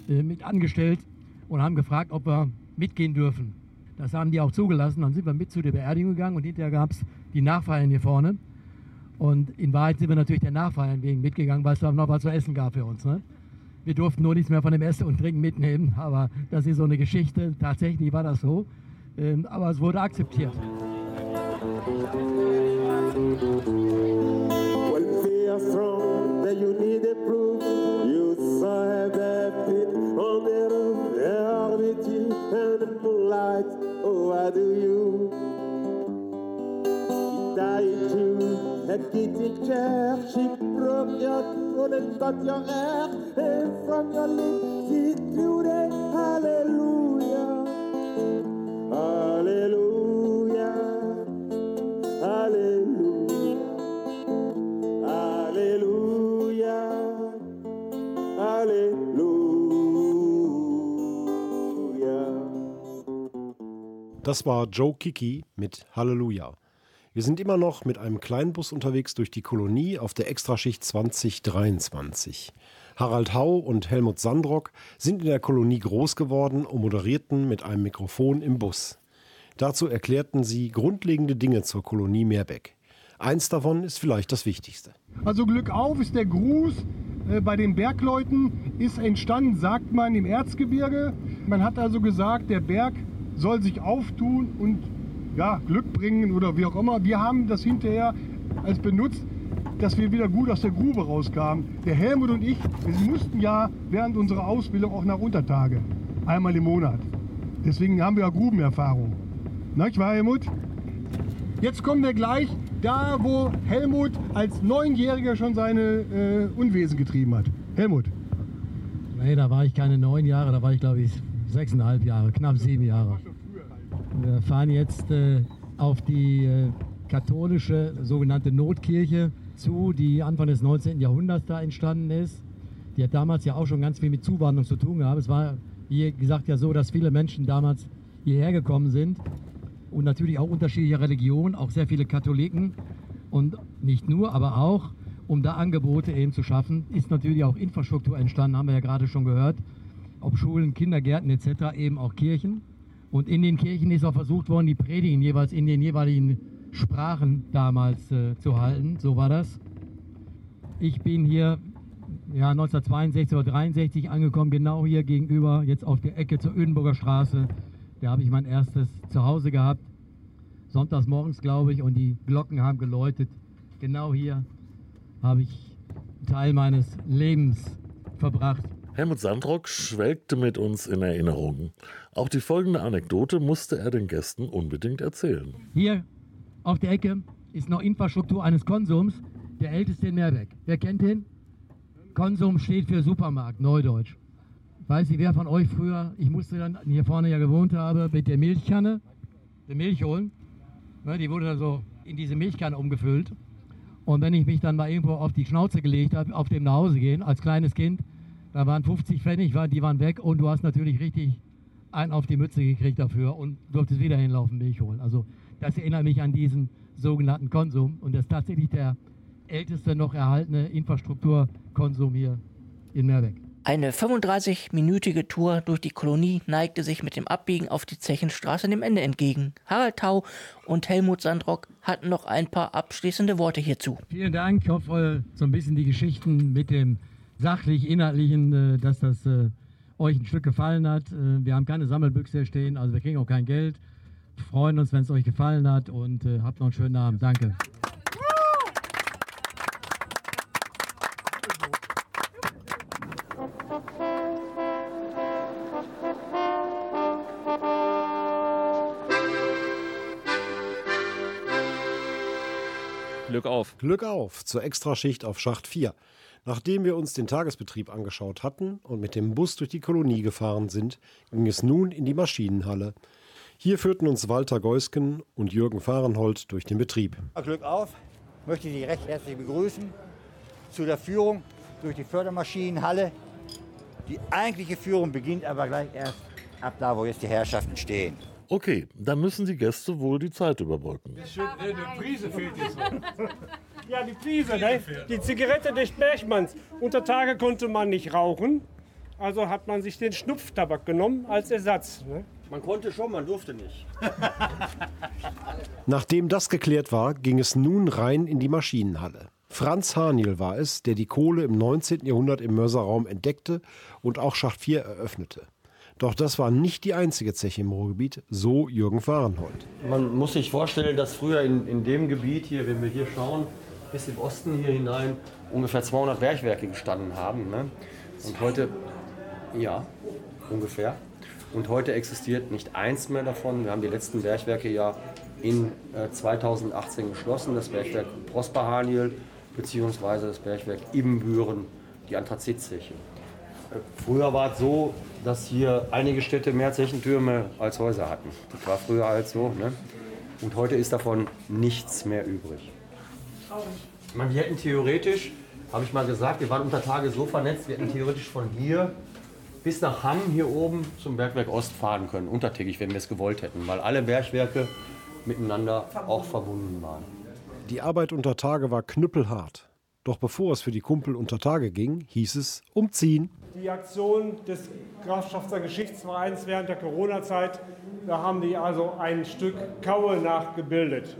Speaker 15: äh, mit angestellt und haben gefragt, ob wir mitgehen dürfen. Das haben die auch zugelassen. Dann sind wir mit zu der Beerdigung gegangen und hinterher gab es die Nachfeiern hier vorne. Und in Wahrheit sind wir natürlich der Nachfeiern wegen mitgegangen, weil es noch was zu essen gab für uns. Ne? Wir durften nur nichts mehr von dem Essen und Trinken mitnehmen, aber das ist so eine Geschichte. Tatsächlich war das so, ähm, aber es wurde akzeptiert.
Speaker 16: Well, hair, and from your lips she drew the hallelujah. Hallelujah. Hallelujah. Hallelujah. Hallelujah.
Speaker 5: Das war Joe Kiki mit Halleluja. Wir sind immer noch mit einem Kleinbus unterwegs durch die Kolonie auf der Extraschicht 2023. Harald Hau und Helmut Sandrock sind in der Kolonie groß geworden und moderierten mit einem Mikrofon im Bus. Dazu erklärten sie grundlegende Dinge zur Kolonie Meerbeck. Eins davon ist vielleicht das Wichtigste.
Speaker 14: Also Glück auf ist der Gruß äh, bei den Bergleuten, ist entstanden, sagt man, im Erzgebirge. Man hat also gesagt, der Berg soll sich auftun und ja, Glück bringen oder wie auch immer. Wir haben das hinterher als benutzt, dass wir wieder gut aus der Grube rauskamen. Der Helmut und ich, wir mussten ja während unserer Ausbildung auch nach Untertage, einmal im Monat. Deswegen haben wir ja Grubenerfahrung. Nicht wahr, Helmut? Jetzt kommen wir gleich da, wo Helmut als Neunjähriger schon seine äh, Unwesen getrieben hat. Helmut.
Speaker 15: Nee, da war ich keine neun Jahre, da war ich glaube ich sechseinhalb Jahre, knapp sieben Jahre. Wir fahren jetzt äh, auf die äh, katholische sogenannte Notkirche zu, die Anfang des 19. Jahrhunderts da entstanden ist. Die hat damals ja auch schon ganz viel mit Zuwanderung zu tun gehabt. Es war, wie gesagt, ja so, dass viele Menschen damals hierher gekommen sind und natürlich auch unterschiedliche Religionen, auch sehr viele Katholiken und nicht nur, aber auch, um da Angebote eben zu schaffen, ist natürlich auch Infrastruktur entstanden, haben wir ja gerade schon gehört, ob Schulen, Kindergärten etc., eben auch Kirchen. Und in den Kirchen ist auch versucht worden, die Predigen jeweils in den jeweiligen Sprachen damals äh, zu halten. So war das. Ich bin hier ja, 1962 oder 63 angekommen, genau hier gegenüber, jetzt auf der Ecke zur Ödenburger Straße. Da habe ich mein erstes Zuhause gehabt. Sonntags morgens, glaube ich, und die Glocken haben geläutet. Genau hier habe ich einen Teil meines Lebens verbracht.
Speaker 6: Helmut Sandrock schwelgte mit uns in Erinnerungen. Auch die folgende Anekdote musste er den Gästen unbedingt erzählen.
Speaker 15: Hier auf der Ecke ist noch Infrastruktur eines Konsums, der älteste in Meerbeck. Wer kennt den? Konsum steht für Supermarkt, Neudeutsch. weiß nicht, wer von euch früher, ich musste dann hier vorne ja gewohnt habe, mit der Milchkanne, die Milch holen. Ne, die wurde dann so in diese Milchkanne umgefüllt. Und wenn ich mich dann mal irgendwo auf die Schnauze gelegt habe, auf dem nach Hause gehen, als kleines Kind, da waren 50 Pfennig, die waren weg und du hast natürlich richtig einen auf die Mütze gekriegt dafür und durftest wieder hinlaufen, Milch holen. Also das erinnert mich an diesen sogenannten Konsum und das ist tatsächlich der älteste noch erhaltene Infrastrukturkonsum hier in Meerbeck.
Speaker 7: Eine 35-minütige Tour durch die Kolonie neigte sich mit dem Abbiegen auf die Zechenstraße dem Ende entgegen. Harald Tau und Helmut Sandrock hatten noch ein paar abschließende Worte hierzu.
Speaker 15: Vielen Dank. Ich hoffe, so ein bisschen die Geschichten mit dem sachlich-inhaltlichen, äh, dass das äh, euch ein Stück gefallen hat. Äh, Wir haben keine Sammelbüchse hier stehen, also wir kriegen auch kein Geld. Wir freuen uns, wenn es euch gefallen hat und äh, habt noch einen schönen Abend. Danke.
Speaker 3: Glück auf.
Speaker 5: Glück auf zur Extraschicht auf Schacht 4. Nachdem wir uns den Tagesbetrieb angeschaut hatten und mit dem Bus durch die Kolonie gefahren sind, ging es nun in die Maschinenhalle. Hier führten uns Walter Geusken und Jürgen Fahrenhold durch den Betrieb.
Speaker 17: Glück auf, möchte Sie recht herzlich begrüßen zu der Führung durch die Fördermaschinenhalle. Die eigentliche Führung beginnt aber gleich erst ab da, wo jetzt die Herrschaften stehen.
Speaker 6: Okay, dann müssen die Gäste wohl die Zeit überbrücken.
Speaker 18: Eine Prise fehlt jetzt noch. Ja, die Prise, ne? Die Zigarette des Bergmanns. Unter Tage konnte man nicht rauchen, also hat man sich den Schnupftabak genommen als Ersatz. Ne?
Speaker 13: Man konnte schon, man durfte nicht. <laughs>
Speaker 5: Nachdem das geklärt war, ging es nun rein in die Maschinenhalle. Franz Haniel war es, der die Kohle im 19. Jahrhundert im Mörserraum entdeckte und auch Schacht 4 eröffnete. Doch das war nicht die einzige Zeche im Ruhrgebiet, so Jürgen Fahrenhold.
Speaker 13: Man muss sich vorstellen, dass früher in, in dem Gebiet hier, wenn wir hier schauen, bis im Osten hier hinein, ungefähr 200 Bergwerke gestanden haben. Ne? Und heute, ja, ungefähr. Und heute existiert nicht eins mehr davon. Wir haben die letzten Bergwerke ja in äh, 2018 geschlossen. Das Bergwerk Prosper Haniel beziehungsweise das Bergwerk Ibbenbüren, die Anthrazitzeche. Äh, Früher war es so, dass hier einige Städte mehr Zechentürme als Häuser hatten. Das war früher halt so. Ne? Und heute ist davon nichts mehr übrig. Ich meine, wir hätten theoretisch, habe ich mal gesagt, wir waren unter Tage so vernetzt, wir hätten theoretisch von hier bis nach Hamm hier oben zum Bergwerk Ost fahren können, untertägig, wenn wir es gewollt hätten, weil alle Bergwerke miteinander auch verbunden waren.
Speaker 5: Die Arbeit unter Tage war knüppelhart. Doch bevor es für die Kumpel unter Tage ging, hieß es umziehen.
Speaker 18: Die Aktion des Grafschafter Geschichtsvereins während der Corona-Zeit, da haben die also ein Stück Kaue nachgebildet.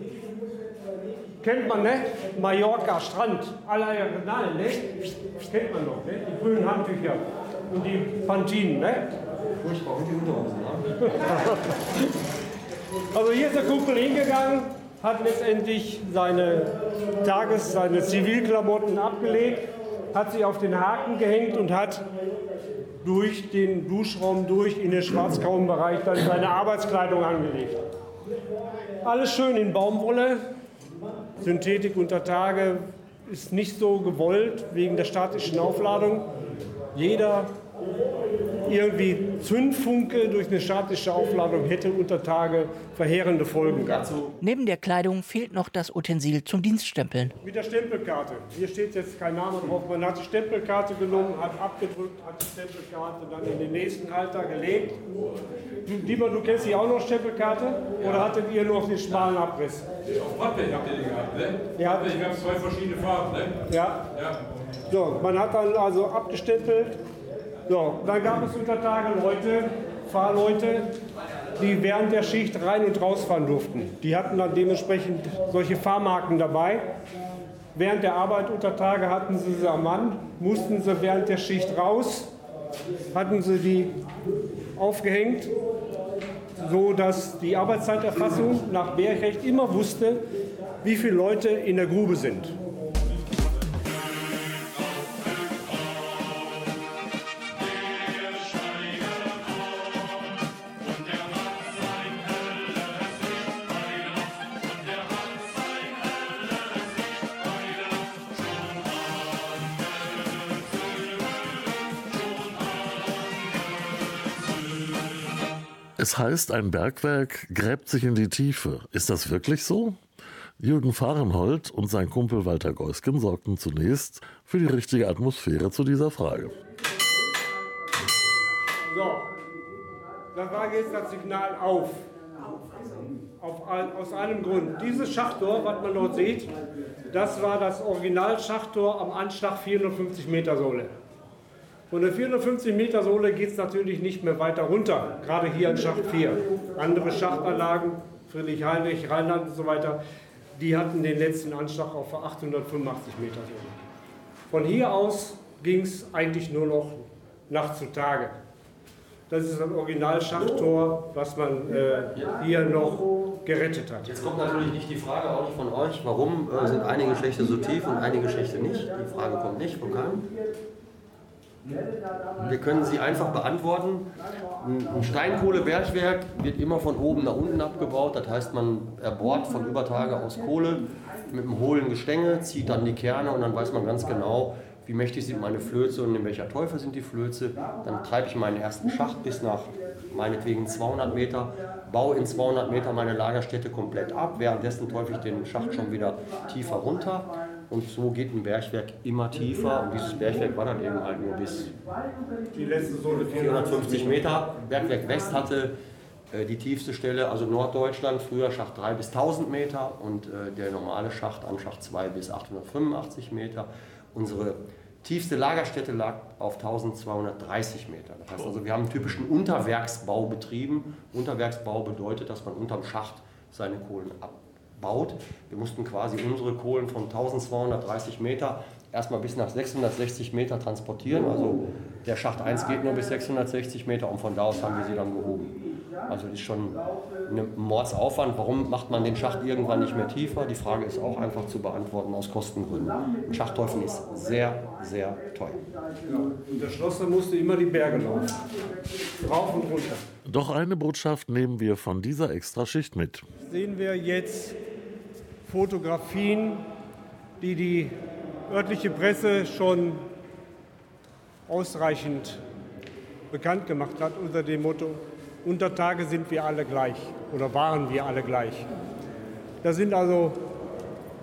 Speaker 18: Kennt man, ne? Mallorca, Strand, aller Renal, ne? Kennt man doch, ne? Die grünen Handtücher und die Pantinen, ne?
Speaker 13: Furchtbar, und die Unterhosen, <laughs> ne?
Speaker 18: Also hier ist der Kumpel hingegangen, hat letztendlich seine Tages-, seine Zivilklamotten abgelegt, hat sie auf den Haken gehängt und hat durch den Duschraum durch in den schwarzgrauen Bereich dann seine Arbeitskleidung angelegt. Alles schön in Baumwolle. Synthetik unter Tage ist nicht so gewollt wegen der statischen Aufladung. Jeder irgendwie Zündfunke durch eine statische Aufladung hätte unter Tage verheerende Folgen gehabt.
Speaker 7: Neben der Kleidung fehlt noch das Utensil zum Dienststempeln.
Speaker 18: Mit der Stempelkarte. Hier steht jetzt kein Name drauf. Man hat die Stempelkarte genommen, hat abgedrückt, hat die Stempelkarte dann in den nächsten Halter gelegt. Du, Dieter, du kennst die auch noch Stempelkarte? Oder hattet ihr nur noch den schmalen Abriss?
Speaker 19: Auf Pappe habt ihr den gehabt, ne?
Speaker 18: Ja.
Speaker 19: Ich habe zwei verschiedene Farben, ne?
Speaker 18: Ja.
Speaker 19: Ja.
Speaker 18: So, man hat dann also abgestempelt. So, dann gab es unter Tage Leute, Fahrleute, die während der Schicht rein und rausfahren durften. Die hatten dann dementsprechend solche Fahrmarken dabei. Während der Arbeit unter Tage hatten sie sie am Mann, mussten sie während der Schicht raus, hatten sie die aufgehängt, so dass die Arbeitszeiterfassung nach Bergrecht immer wusste, wie viele Leute in der Grube sind.
Speaker 6: Es heißt, ein Bergwerk gräbt sich in die Tiefe. Ist das wirklich so? Jürgen Fahrenhold und sein Kumpel Walter Geusken sorgten zunächst für die richtige Atmosphäre zu dieser Frage.
Speaker 18: So, das war jetzt das Signal auf. auf ein, aus einem Grund. Dieses Schachttor, was man dort sieht, das war das Original-Schachttor am Anschlag 450 Meter Sohle. Von der 450 Meter Sohle geht es natürlich nicht mehr weiter runter, gerade hier in Schacht 4. Andere Schachtanlagen, Friedrich Heinrich, Rheinland und so weiter, die hatten den letzten Anschlag auf 885 Meter Sohle. Von hier aus ging es eigentlich nur noch Nacht zu Tage. Das ist ein Originalschachtor, was man äh, hier noch gerettet hat.
Speaker 13: Jetzt kommt natürlich nicht die Frage, auch nicht von euch, warum äh, sind einige Schächte so tief und einige Schächte nicht. Die Frage kommt nicht von keinem. Wir können sie einfach beantworten. Ein ein Steinkohlebergwerk wird immer von oben nach unten abgebaut. Das heißt, man erbohrt von Übertage aus Kohle mit einem hohlen Gestänge, zieht dann die Kerne und dann weiß man ganz genau, wie mächtig sind meine Flöze und in welcher Teufel sind die Flöze. Dann treibe ich meinen ersten Schacht bis nach meinetwegen 200 Meter, baue in 200 Meter meine Lagerstätte komplett ab. Währenddessen teufel ich den Schacht schon wieder tiefer runter. Und so geht ein Bergwerk immer tiefer. Und dieses Bergwerk war dann eben halt nur bis
Speaker 18: Die letzte Sohle
Speaker 13: 450 Meter. Bergwerk West hatte äh, die tiefste Stelle, also Norddeutschland, früher Schacht 3 bis 1000 Meter und äh, der normale Schacht an Schacht 2 bis 885 Meter. Unsere tiefste Lagerstätte lag auf 1230 Meter. Das heißt also, wir haben einen typischen Unterwerksbau betrieben. Unterwerksbau bedeutet, dass man unterm Schacht seine Kohlen abbaut. Wir mussten quasi unsere Kohlen von 1230 Meter erstmal bis nach 660 Meter transportieren. Also der Schacht 1 geht nur bis 660 Meter und von da aus haben wir sie dann gehoben. Also das ist schon ein Mordsaufwand. Warum macht man den Schacht irgendwann nicht mehr tiefer? Die Frage ist auch einfach zu beantworten aus Kostengründen. Ein Schachtteufeln ist sehr, sehr teuer.
Speaker 18: Ja, und der Schlosser musste immer die Berge laufen. Rauf und runter.
Speaker 6: Doch eine Botschaft nehmen wir von dieser Extraschicht mit.
Speaker 18: Sehen wir jetzt Fotografien, die die örtliche Presse schon ausreichend bekannt gemacht hat unter dem Motto, unter Tage sind wir alle gleich oder waren wir alle gleich. Das sind also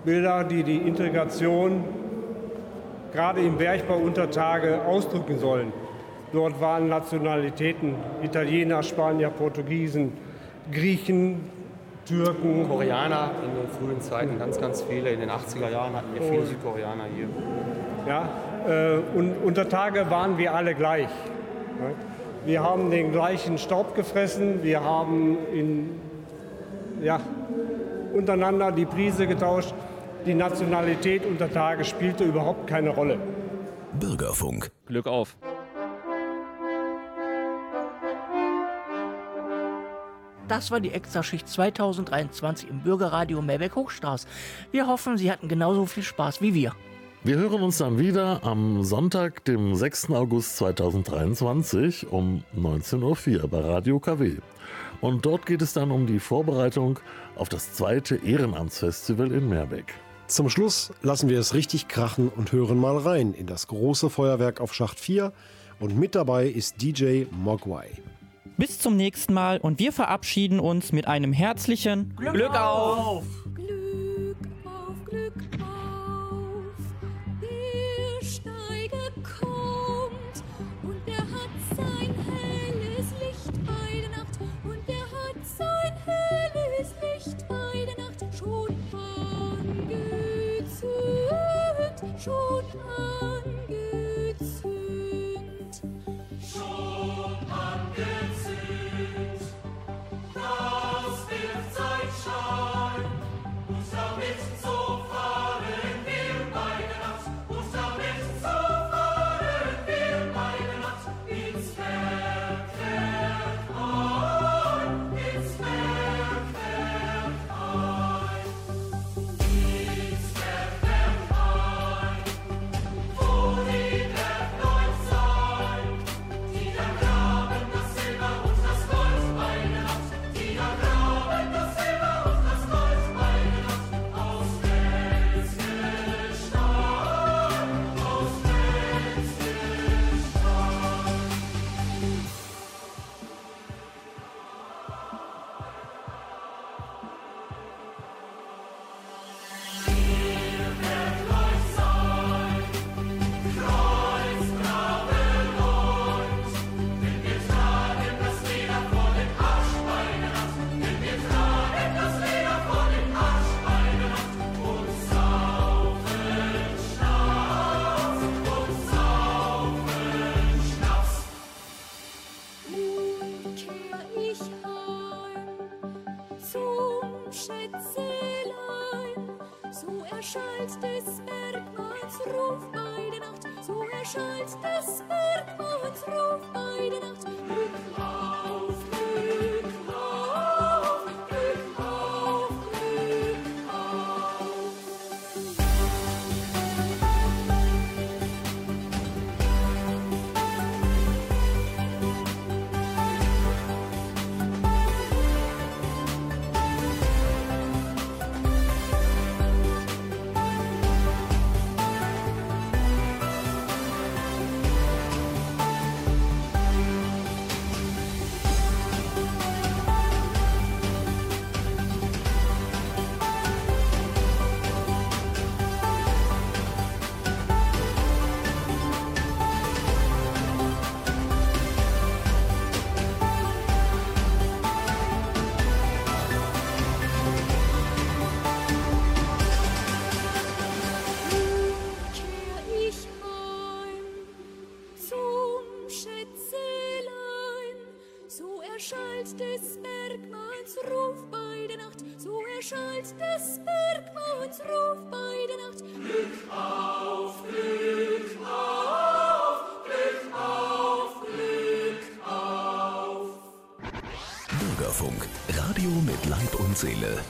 Speaker 18: Bilder, die die Integration gerade im Bergbau unter Tage ausdrücken sollen. Dort waren Nationalitäten, Italiener, Spanier, Portugiesen, Griechen, Türken.
Speaker 13: Koreaner in den frühen Zeiten, ganz, ganz viele. In den 80er Jahren hatten wir viele
Speaker 18: Und-
Speaker 13: Südkoreaner hier.
Speaker 18: Ja, äh, und unter Tage waren wir alle gleich. Wir haben den gleichen Staub gefressen, wir haben in, ja, untereinander die Prise getauscht. Die Nationalität unter Tage spielte überhaupt keine Rolle.
Speaker 20: Bürgerfunk.
Speaker 3: Glück auf.
Speaker 7: Das war die Extraschicht 2023 im Bürgerradio Meerbeck-Hochstraß. Wir hoffen, Sie hatten genauso viel Spaß wie wir.
Speaker 6: Wir hören uns dann wieder am Sonntag, dem 6. August 2023 um 19.04 Uhr bei Radio KW. Und dort geht es dann um die Vorbereitung auf das zweite Ehrenamtsfestival in Meerbeck.
Speaker 5: Zum Schluss lassen wir es richtig krachen und hören mal rein in das große Feuerwerk auf Schacht 4. Und mit dabei ist DJ Mogwai.
Speaker 2: Bis zum nächsten Mal und wir verabschieden uns mit einem herzlichen Glück, auf!
Speaker 21: Der Steiger kommt und er hat sein helles Licht bei der Nacht und er hat sein helles Licht bei der Nacht schon angezündet, schon angezündet.
Speaker 11: Radio mit Leib und Seele.